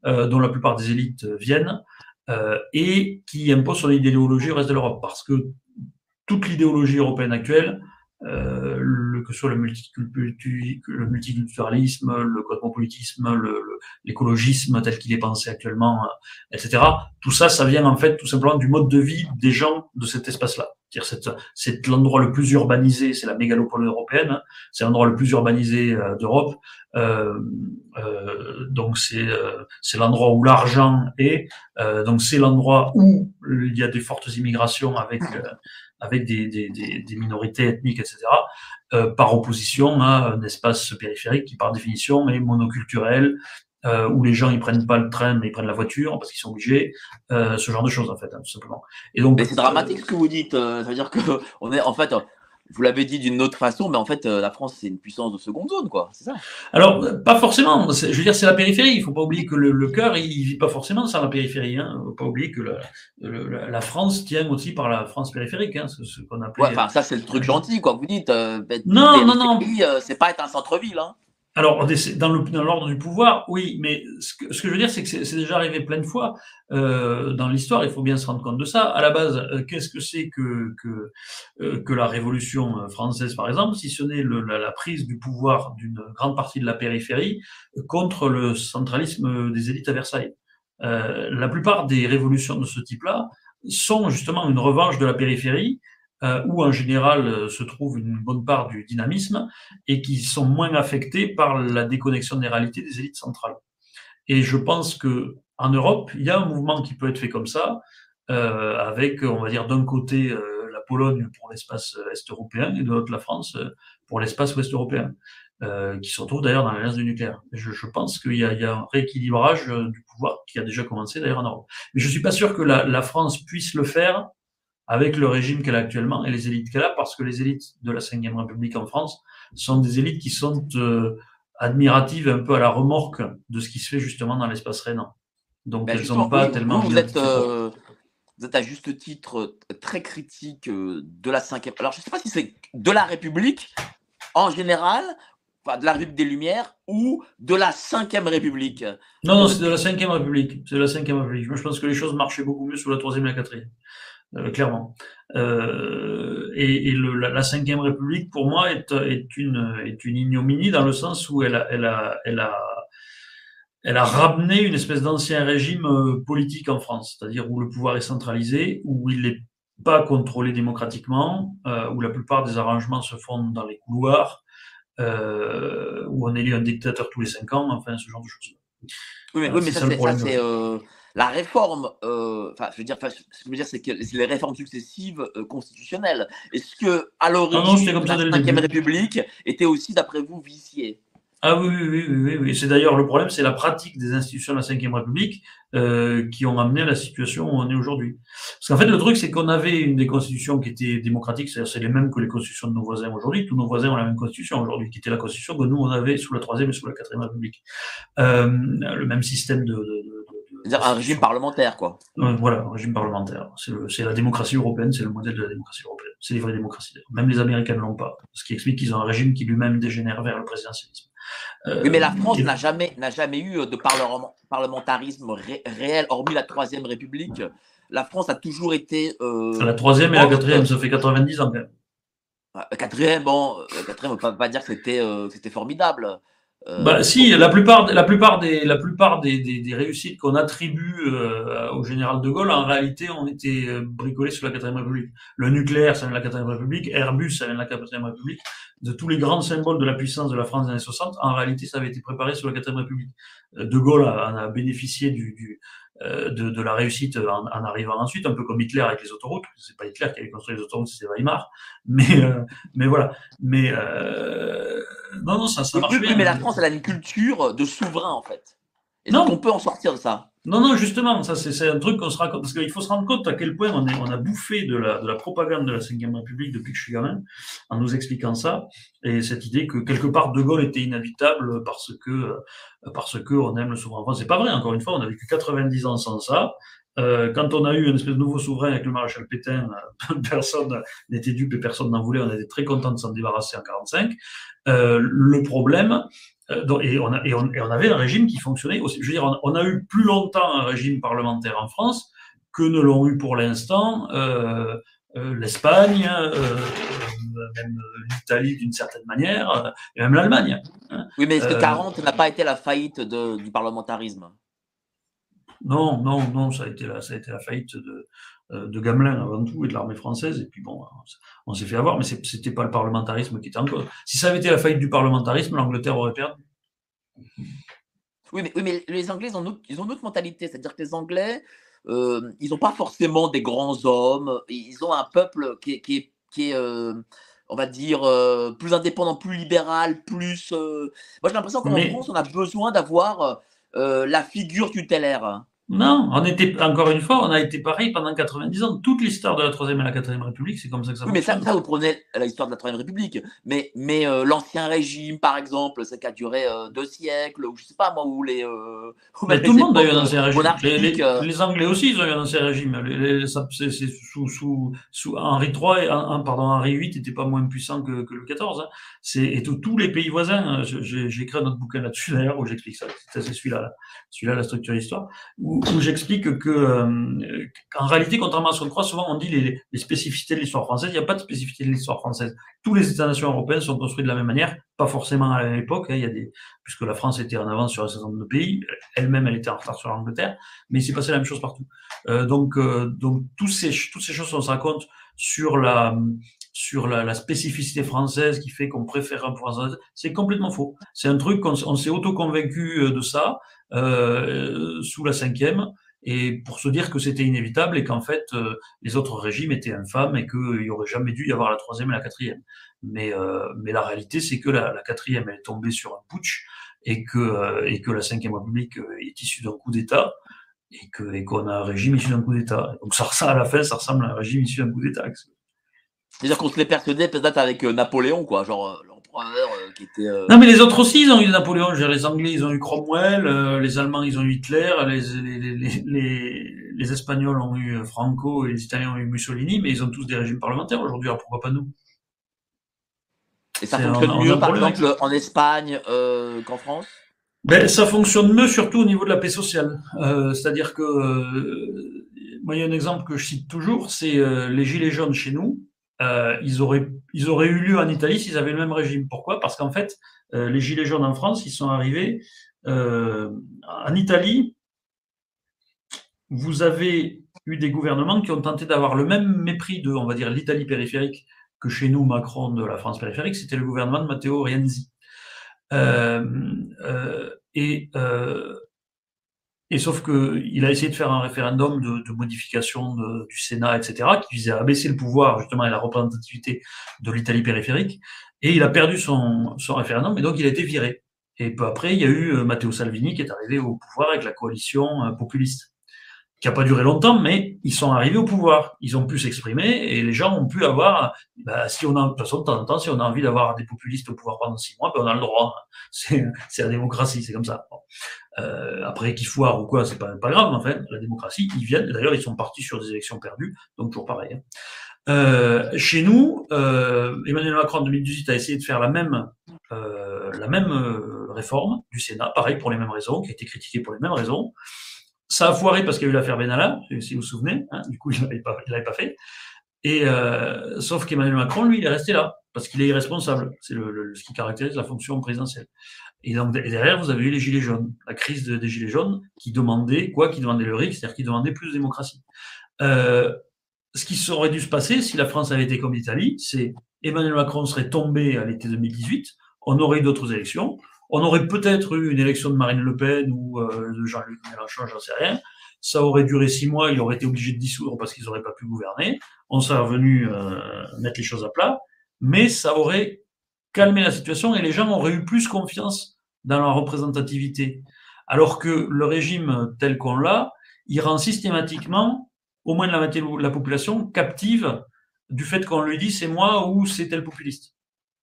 dont la plupart des élites viennent. et qui impose son idéologie au reste de l'Europe, parce que toute l'idéologie européenne actuelle, euh, que ce soit le, le multiculturalisme, le cosmopolitisme, l'écologisme tel qu'il est pensé actuellement, euh, etc. Tout ça, ça vient en fait tout simplement du mode de vie des gens de cet espace-là. C'est l'endroit le plus urbanisé, c'est la mégalopole européenne, hein. c'est l'endroit le plus urbanisé euh, d'Europe. Euh, euh, donc c'est c'est l'endroit où l'argent est. donc c'est l'endroit où il y a des fortes immigrations avec avec des, des, des, minorités ethniques, etc., euh, par opposition à un espace périphérique qui, par définition, est monoculturel, euh, où les gens ils prennent pas le train mais ils prennent la voiture parce qu'ils sont obligés, euh, ce genre de choses en fait, hein, tout simplement. Et donc, mais c'est dramatique ce que vous dites. ça veut dire que on est en fait vous l'avez dit d'une autre façon, mais en fait, euh, la France, c'est une puissance de seconde zone, quoi. C'est ça? Alors, pas forcément. Je veux dire, c'est la périphérie. Il faut pas oublier que le, cœur, il, vit pas forcément sans la périphérie. Hein. faut pas oublier que la, la, France tient aussi par la France périphérique, hein, ce, qu'on appelle. Ouais, enfin, ça, c'est le truc gentil, quoi. Vous dites, euh, non, non, non, euh, c'est pas être un centre-ville, hein. Alors, dans l'ordre du pouvoir, oui, mais ce que, je veux dire, c'est que c'est déjà arrivé plein de fois euh, dans l'histoire. Il faut bien se rendre compte de ça. À la base, euh, qu'est-ce que c'est que que, euh, la Révolution française, par exemple, si ce n'est la, prise du pouvoir d'une grande partie de la périphérie contre le centralisme des élites à Versailles? la plupart des révolutions de ce type-là sont justement une revanche de la périphérie euh, où en général euh, se trouve une bonne part du dynamisme et qui sont moins affectés par la déconnexion des réalités des élites centrales. Et je pense que en Europe, il y a un mouvement qui peut être fait comme ça, euh, avec, on va dire, d'un côté euh, la Pologne pour l'espace est européen et de l'autre la France pour l'espace ouest européen, qui se retrouve d'ailleurs dans l'alliance du nucléaire. Je, je pense qu'il y, y, a un rééquilibrage du pouvoir qui a déjà commencé d'ailleurs en Europe. Mais je suis pas sûr que la, la France puisse le faire avec le régime qu'elle a actuellement et les élites qu'elle a, parce que les élites de la Ve République en France sont des élites qui sont euh, admiratives un peu à la remorque de ce qui se fait justement dans l'espace rhénan. Donc ben, elles sont pas tellement... Vous, êtes, euh, vous êtes à juste titre euh, très critique de la Ve... Alors je ne sais pas si c'est de la République en général, de la République des Lumières ou de la Ve République Non, non, c'est de la Ve République. C'est de la Ve République. Moi, je pense que les choses marchaient beaucoup mieux sous la Troisième et la Quatrième. Euh, clairement. Euh, et, et le, la, la, Cinquième République, pour moi, est, est, une, est une ignominie dans le sens où elle a, elle a, elle a, elle a ramené une espèce d'ancien régime euh, politique en France, c'est-à-dire où le pouvoir est centralisé, où il n'est pas contrôlé démocratiquement, euh, où la plupart des arrangements se font dans les couloirs, euh, où on élit un dictateur tous les cinq ans, enfin ce genre de choses. Oui, mais, oui, mais ça, c'est la réforme, euh, enfin, je veux dire, ce que je veux dire, c'est que les réformes successives euh, constitutionnelles. Est-ce que, à l'origine, la Cinquième République était aussi, d'après vous, viciée? Ah oui, oui, oui, oui. C'est d'ailleurs le problème, c'est la pratique des institutions de la Ve République euh, qui ont amené à la situation où on est aujourd'hui. Parce qu'en fait, le truc, c'est qu'on avait une des constitutions qui était démocratique, c'est-à-dire c'est les mêmes que les constitutions de nos voisins aujourd'hui. Tous nos voisins ont la même constitution aujourd'hui, qui était la constitution que nous on avait sous la Troisième et sous la Quatrième République. Le même système de, de, de c'est-à-dire un régime parlementaire, quoi. voilà, un régime parlementaire. C'est la démocratie européenne, c'est le modèle de la démocratie européenne. C'est les vraies démocraties. Même les Américains ne l'ont pas. Ce qui explique qu'ils ont un régime qui lui-même dégénère vers le présidentialisme. Euh, oui, mais la France n'a jamais, n'a jamais eu de parlementarisme réel, hormis la Troisième République. La France a toujours été. Euh, la Troisième et la Quatrième, ça fait 90 ans quand même. La quatrième, bon, la quatrième, on ne peut pas dire que c'était, euh, c'était formidable. Euh, bah, si, la plupart, la plupart des, la plupart des, des, des réussites qu'on attribue euh, au général de Gaulle, en réalité, ont été euh, bricolées sous la quatrième République. Le nucléaire, ça vient de la quatrième République. Airbus, ça vient de la quatrième République. De tous les grands symboles de la puissance de la France des années 60, en réalité, ça avait été préparé sous la quatrième République. De Gaulle en a, bénéficié du, du de, de, la réussite en, en, arrivant ensuite, un peu comme Hitler avec les autoroutes. C'est pas Hitler qui avait construit les autoroutes, c'est Weimar. Mais, mais voilà. Mais non, non, ça, ça marche oui, bien. Mais la France, elle a une culture de souverain, en fait. Et donc, on peut en sortir de ça Non, non, justement, ça c'est un truc qu'on se raconte, parce qu'il faut se rendre compte à quel point on, est, on a bouffé de la, de la propagande de la Ve République depuis que je suis gamin, en nous expliquant ça, et cette idée que quelque part De Gaulle était inévitable parce que parce que on aime le souverain français. C'est pas vrai, encore une fois, on a vécu 90 ans sans ça. Euh, quand on a eu une espèce de nouveau souverain avec le maréchal Pétain, personne n'était dupe et personne n'en voulait. On était très content de s'en débarrasser en 45. Euh, le problème, euh, et, on a, et, on, et, on avait un régime qui fonctionnait aussi. Je veux dire, on, a eu plus longtemps un régime parlementaire en France que ne l'ont eu pour l'instant euh, euh, l'Espagne, euh, même l'Italie d'une certaine manière, et même l'Allemagne. Hein. Oui, mais est-ce que 40 n'a pas été la faillite de, du parlementarisme? Non, non, non, ça a été la, ça a été la faillite de, de Gamelin avant tout et de l'armée française. Et puis bon, on s'est fait avoir, mais c'était pas le parlementarisme qui était en cause. Si ça avait été la faillite du parlementarisme, l'Angleterre aurait perdu. Oui mais, oui, mais les Anglais, ils ont, ils ont une autre mentalité. C'est-à-dire que les Anglais, euh, ils n'ont pas forcément des grands hommes. Ils ont un peuple qui est, qui qui euh, on va dire, euh, plus indépendant, plus libéral, plus. Moi, j'ai l'impression qu'en France, on a besoin d'avoir la figure tutélaire. Non, on était, encore une fois, on a été pareil pendant 90 ans. Toute l'histoire de la Troisième et la Quatrième République, c'est comme ça que ça oui, mais ça, ça, vous prenez l'histoire de la Troisième République. Mais, mais euh, l'Ancien Régime, par exemple, ça qui a duré euh, deux siècles, ou je sais pas moi, où les. Euh, mais tout le monde a eu un Ancien Régime. Les, Anglais aussi, ils ont eu un Ancien Régime. Les, sous, sous, sous, Henri III, et, pardon, Henri VIII n'était pas moins puissant que, que le XIV. Hein. Et tous les pays voisins, j'ai écrit un autre bouquin là-dessus d'ailleurs, où j'explique ça. C'est celui-là, celui-là, la structure d'histoire. Où, où j'explique que, euh, qu'en réalité, contrairement à ce qu'on croit, souvent on dit les, spécificités de l'histoire française. Il n'y a pas de spécificité de l'histoire française. Tous les États-nations européens sont construits de la même manière, pas forcément à la même époque. Hein. il y a des, puisque la France était en avance sur un certain nombre de pays, elle-même elle était en retard sur l'Angleterre, mais il s'est passé la même chose partout. Euh, donc, euh, donc tous ces, toutes ces choses, on se raconte sur la sur la, spécificité française qui fait qu'on préfère un français, c'est complètement faux. C'est un truc qu'on on s'est auto-convaincu de ça euh, sous la cinquième et pour se dire que c'était inévitable et qu'en fait euh, les autres régimes étaient infâmes et qu'il n'y aurait jamais dû y avoir la troisième et la quatrième. Mais, euh, mais la réalité, c'est que la, la, quatrième, est tombée sur un putsch et que, et que la cinquième République est issue d'un coup d'État et que et qu'on a un régime issu d'un coup d'État. Donc ça ressemble à la fin, ça ressemble à un régime issu d'un coup d'État. C'est-à-dire qu'on se l'est persuadé peut-être avec Napoléon, quoi, genre euh, qui. Euh, non, mais les autres aussi, ils ont eu Napoléon. les Anglais, ils ont eu Cromwell. Euh, les Allemands, ils ont eu Hitler. Les, les, les, les, Espagnols ont eu Franco et les Italiens ont eu Mussolini. Mais ils ont tous des régimes parlementaires aujourd'hui. Alors pourquoi pas nous? Et ça fonctionne mieux, par exemple, en Espagne qu'en France? Ben, ça fonctionne mieux surtout au niveau de la paix sociale. C'est-à-dire que, moi, il y a un exemple que je cite toujours, c'est les gilets jaunes chez nous euh, ils, auraient, ils auraient eu lieu en Italie s'ils avaient le même régime. Pourquoi? Parce qu'en fait, euh, les Gilets jaunes en France, ils sont arrivés euh, en Italie. Vous avez eu des gouvernements qui ont tenté d'avoir le même mépris de, on va dire, l'Italie périphérique que chez nous, Macron de la France périphérique. C'était le gouvernement de Matteo Renzi. et et sauf que il a essayé de faire un référendum de, modification du Sénat, etc., qui visait à abaisser le pouvoir justement et la représentativité de l'Italie périphérique. Et il a perdu son, son référendum, et donc il a été viré. Et peu après, il y a eu euh, Matteo Salvini qui est arrivé au pouvoir avec la coalition euh, populiste qui n'a pas duré longtemps, mais ils sont arrivés au pouvoir. Ils ont pu s'exprimer et les gens ont pu avoir, bah, si on a, de toute façon, de temps en temps, si on a envie d'avoir des populistes au pouvoir pendant six mois, ben on a le droit. C'est, la démocratie, c'est comme ça. Euh, après, qu'ils foirent ou quoi, c'est pas, pas grave, en fait. La démocratie, ils viennent. D'ailleurs, ils sont partis sur des élections perdues, donc toujours pareil. Hein. Euh, chez nous, euh, Emmanuel Macron en 2018 a essayé de faire la même, euh, la même euh, réforme du Sénat, pareil pour les mêmes raisons, qui a été critiquée pour les mêmes raisons. Ça a foiré parce qu'il y a eu l'affaire Benalla, si vous vous souvenez. Hein, du coup, il l'avait pas, pas fait. Et euh, sauf qu'Emmanuel Macron, lui, il est resté là parce qu'il est irresponsable. C'est ce qui caractérise la fonction présidentielle. Et donc derrière, vous avez eu les gilets jaunes, la crise des gilets jaunes, qui demandait quoi Qui demandait le RIC, c'est-à-dire qui demandait plus de démocratie. Euh, ce qui aurait dû se passer si la France avait été comme l'Italie, c'est Emmanuel Macron serait tombé à l'été 2018, on aurait eu d'autres élections, on aurait peut-être eu une élection de Marine Le Pen ou euh, de Jean-Luc Mélenchon, j'en sais rien. Ça aurait duré six mois, il aurait été obligé de dissoudre parce qu'ils n'auraient pas pu gouverner. On serait revenu euh, mettre les choses à plat, mais ça aurait calmé la situation et les gens auraient eu plus confiance dans la représentativité. Alors que le régime tel qu'on l'a, il rend systématiquement au moins la la population captive du fait qu'on lui dit c'est moi ou c'est tel populiste.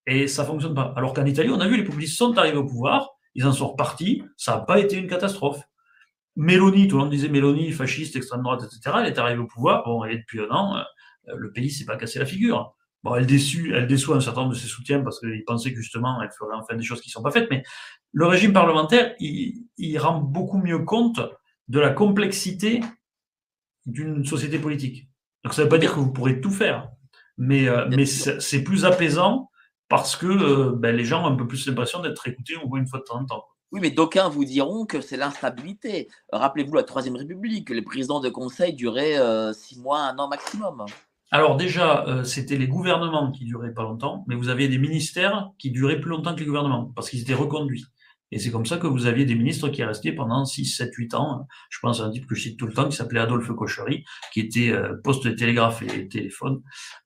Et ça fonctionne pas. Alors qu'en Italie, on a vu les populistes sont arrivés au pouvoir, ils en sont repartis, ça n'a pas été une catastrophe. Mélanie, tout le monde disait Mélanie, fasciste, extrême droite, etc. Elle est arrivée au pouvoir, bon, et depuis un an, euh, le pays s'est pas cassé la figure. Bon, elle déçut, elle déçoit un certain nombre de ses soutiens parce qu'ils pensaient que justement, elle ferait enfin des choses qui ne sont pas faites. Mais le régime parlementaire, il, il rend beaucoup mieux compte de la complexité d'une société politique. Donc ça ne veut pas dire que vous pourrez tout faire, mais, euh, mais c'est plus apaisant parce que euh, ben, les gens ont un peu plus l'impression d'être écoutés au moins une fois de temps en temps. Oui, mais d'aucuns vous diront que c'est l'instabilité. Rappelez-vous la Troisième République, les présidents de conseil duraient euh, six mois, un an maximum. Alors déjà, c'était les gouvernements qui duraient pas longtemps, mais vous aviez des ministères qui duraient plus longtemps que les gouvernements, parce qu'ils étaient reconduits. Et c'est comme ça que vous aviez des ministres qui restaient pendant 6, 7, 8 ans. Je pense à un type que je cite tout le temps qui s'appelait Adolphe Cochery, qui était euh, poste de télégraphe et téléphone.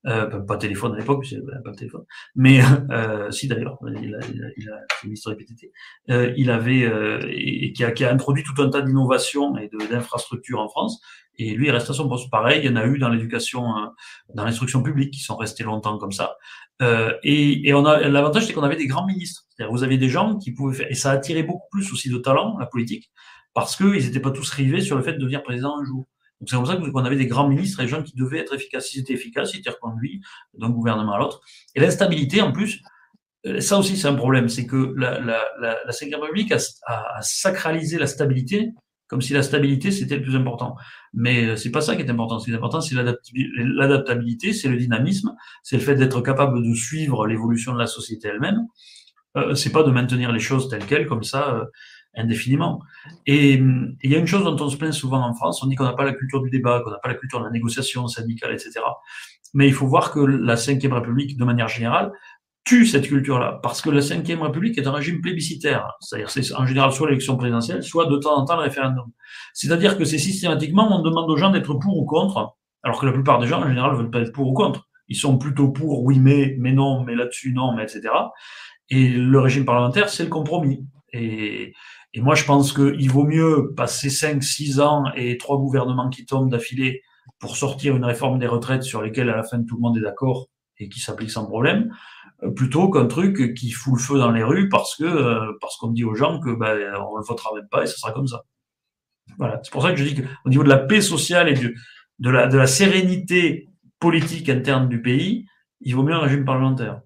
Euh, pas téléphone à l'époque, c'est pas téléphone. Mais euh, si d'ailleurs, il a, il a, il a ministre PTT. Euh, il avait euh, et, qui, a, qui a introduit tout un tas d'innovations et d'infrastructures en France. Et lui, il reste à son poste. Pareil, il y en a eu dans l'éducation, euh, dans l'instruction publique, qui sont restés longtemps comme ça. Euh, et, et, on a l'avantage, c'est qu'on avait des grands ministres. C'est-à-dire, vous avez des gens qui pouvaient faire, et ça a attiré beaucoup plus aussi de talent la politique, parce qu'ils n'étaient pas tous rivés sur le fait de devenir président un jour. Donc c'est comme ça qu'on avait des grands ministres et des gens qui devaient être efficaces. S'ils étaient efficaces, ils étaient reconduits d'un gouvernement à l'autre. Et l'instabilité, en plus, euh, ça aussi c'est un problème, c'est que la, la, la, la République a, a sacralisé la stabilité comme si la stabilité c'était le plus important. Mais euh, c'est pas ça qui est important. Ce qui est important, c'est l'adaptabilité, c'est le dynamisme, c'est le fait d'être capable de suivre l'évolution de la société elle-même. Euh, c'est pas de maintenir les choses telles quelles comme ça euh, indéfiniment. Et il y a une chose dont on se plaint souvent en France, on dit qu'on n'a pas la culture du débat, qu'on n'a pas la culture de la négociation syndicale, etc. Mais il faut voir que la Ve République, de manière générale, tue cette culture-là, parce que la Ve République est un régime plébiscitaire, c'est-à-dire c'est en général soit l'élection présidentielle, soit de temps en temps le référendum. C'est-à-dire que c'est systématiquement, on demande aux gens d'être pour ou contre, alors que la plupart des gens, en général, veulent pas être pour ou contre. Ils sont plutôt pour, oui, mais, mais non, mais là-dessus, non, mais etc. Et le régime parlementaire, c'est le compromis. Et, et moi, je pense qu'il vaut mieux passer 5, 6 ans et trois gouvernements qui tombent d'affilée pour sortir une réforme des retraites sur lesquelles, à la fin, tout le monde est d'accord et qui s'applique sans problème, plutôt qu'un truc qui fout le feu dans les rues parce que euh, parce qu'on dit aux gens que ben on ne votera même pas et ce sera comme ça. Voilà, c'est pour ça que je dis qu'au niveau de la paix sociale et de la de la sérénité politique interne du pays, il vaut mieux un régime parlementaire.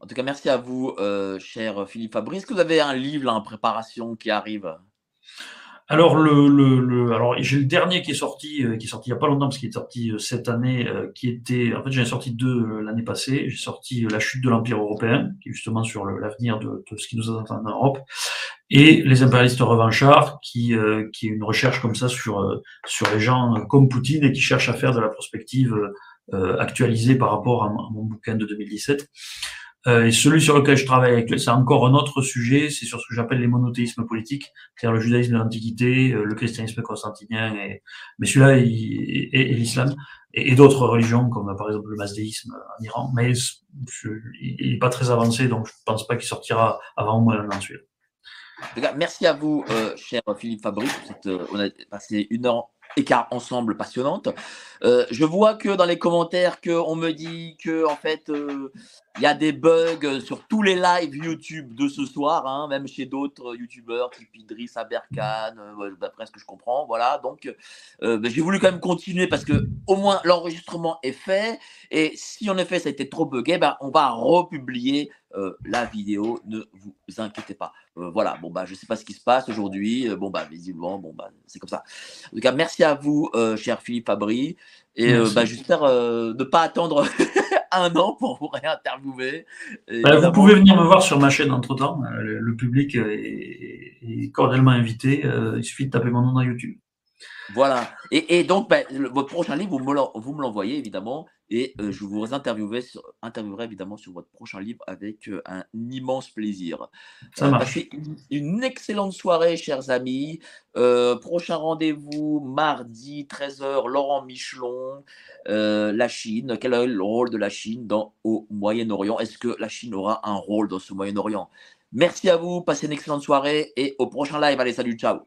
En tout cas, merci à vous, euh, cher Philippe Fabrice. Est-ce que vous avez un livre en préparation qui arrive? Alors le, le, le alors j'ai le dernier qui est sorti, euh, qui est sorti il y a pas longtemps parce qu'il est sorti euh, cette année, euh, qui était en fait j'en ai sorti deux l'année passée. J'ai sorti La chute de l'empire européen, qui est justement sur l'avenir de, de, ce qui nous attend en Europe, et Les impérialistes revanchards, qui qui est une recherche comme ça sur sur les gens comme Poutine et qui cherchent à faire de la prospective actualisée par rapport à mon bouquin de 2017. Euh, et celui sur lequel je travaille c'est encore un autre sujet, c'est sur ce que j'appelle les monothéismes politiques, c'est-à-dire le judaïsme de l'Antiquité, euh, le christianisme constantinien, et, mais celui-là et, et, l'islam, et, d'autres religions comme par exemple le mazdéisme en Iran, mais il n'est pas très avancé, donc je ne pense pas qu'il sortira avant au moins un. Merci à vous, euh, cher Philippe Fabrice. On a passé une heure écart ensemble passionnante. Je vois que dans les commentaires qu'on me dit que en fait il y a des bugs sur tous les lives YouTube de ce soir, hein, même chez d'autres YouTubeurs type Idriss Aberkan, euh, d'après ce que je comprends. Voilà, donc ben, j'ai voulu quand même continuer parce que au moins l'enregistrement est fait et si en effet ça a été trop bugué, ben, on va republier la vidéo. Ne vous inquiétez pas. voilà, bon bah je sais pas ce qui se passe aujourd'hui. bon bah visiblement, bon bah c'est comme ça. En tout cas, merci à vous, cher Philippe Fabry. Et euh, bah, j'espère euh, ne pas attendre un an pour vous réinterviewer. Bah, vous pouvez venir me voir sur ma chaîne entre temps. Euh, le, public est, cordialement invité. il suffit de taper mon nom dans YouTube. Voilà. Et, donc, bah, votre prochain livre, vous me l'envoyez évidemment. Et euh, je vous interviewerai, interviewerai, évidemment sur votre prochain livre avec euh, un immense plaisir. Ça marche. Une, une, excellente soirée, chers amis. prochain rendez-vous mardi 13h, Laurent Michelon, la Chine. Quel est le rôle de la Chine dans, au Moyen-Orient? Est-ce que la Chine aura un rôle dans ce Moyen-Orient? Merci à vous, passez une excellente soirée et au prochain live. Allez, salut, ciao.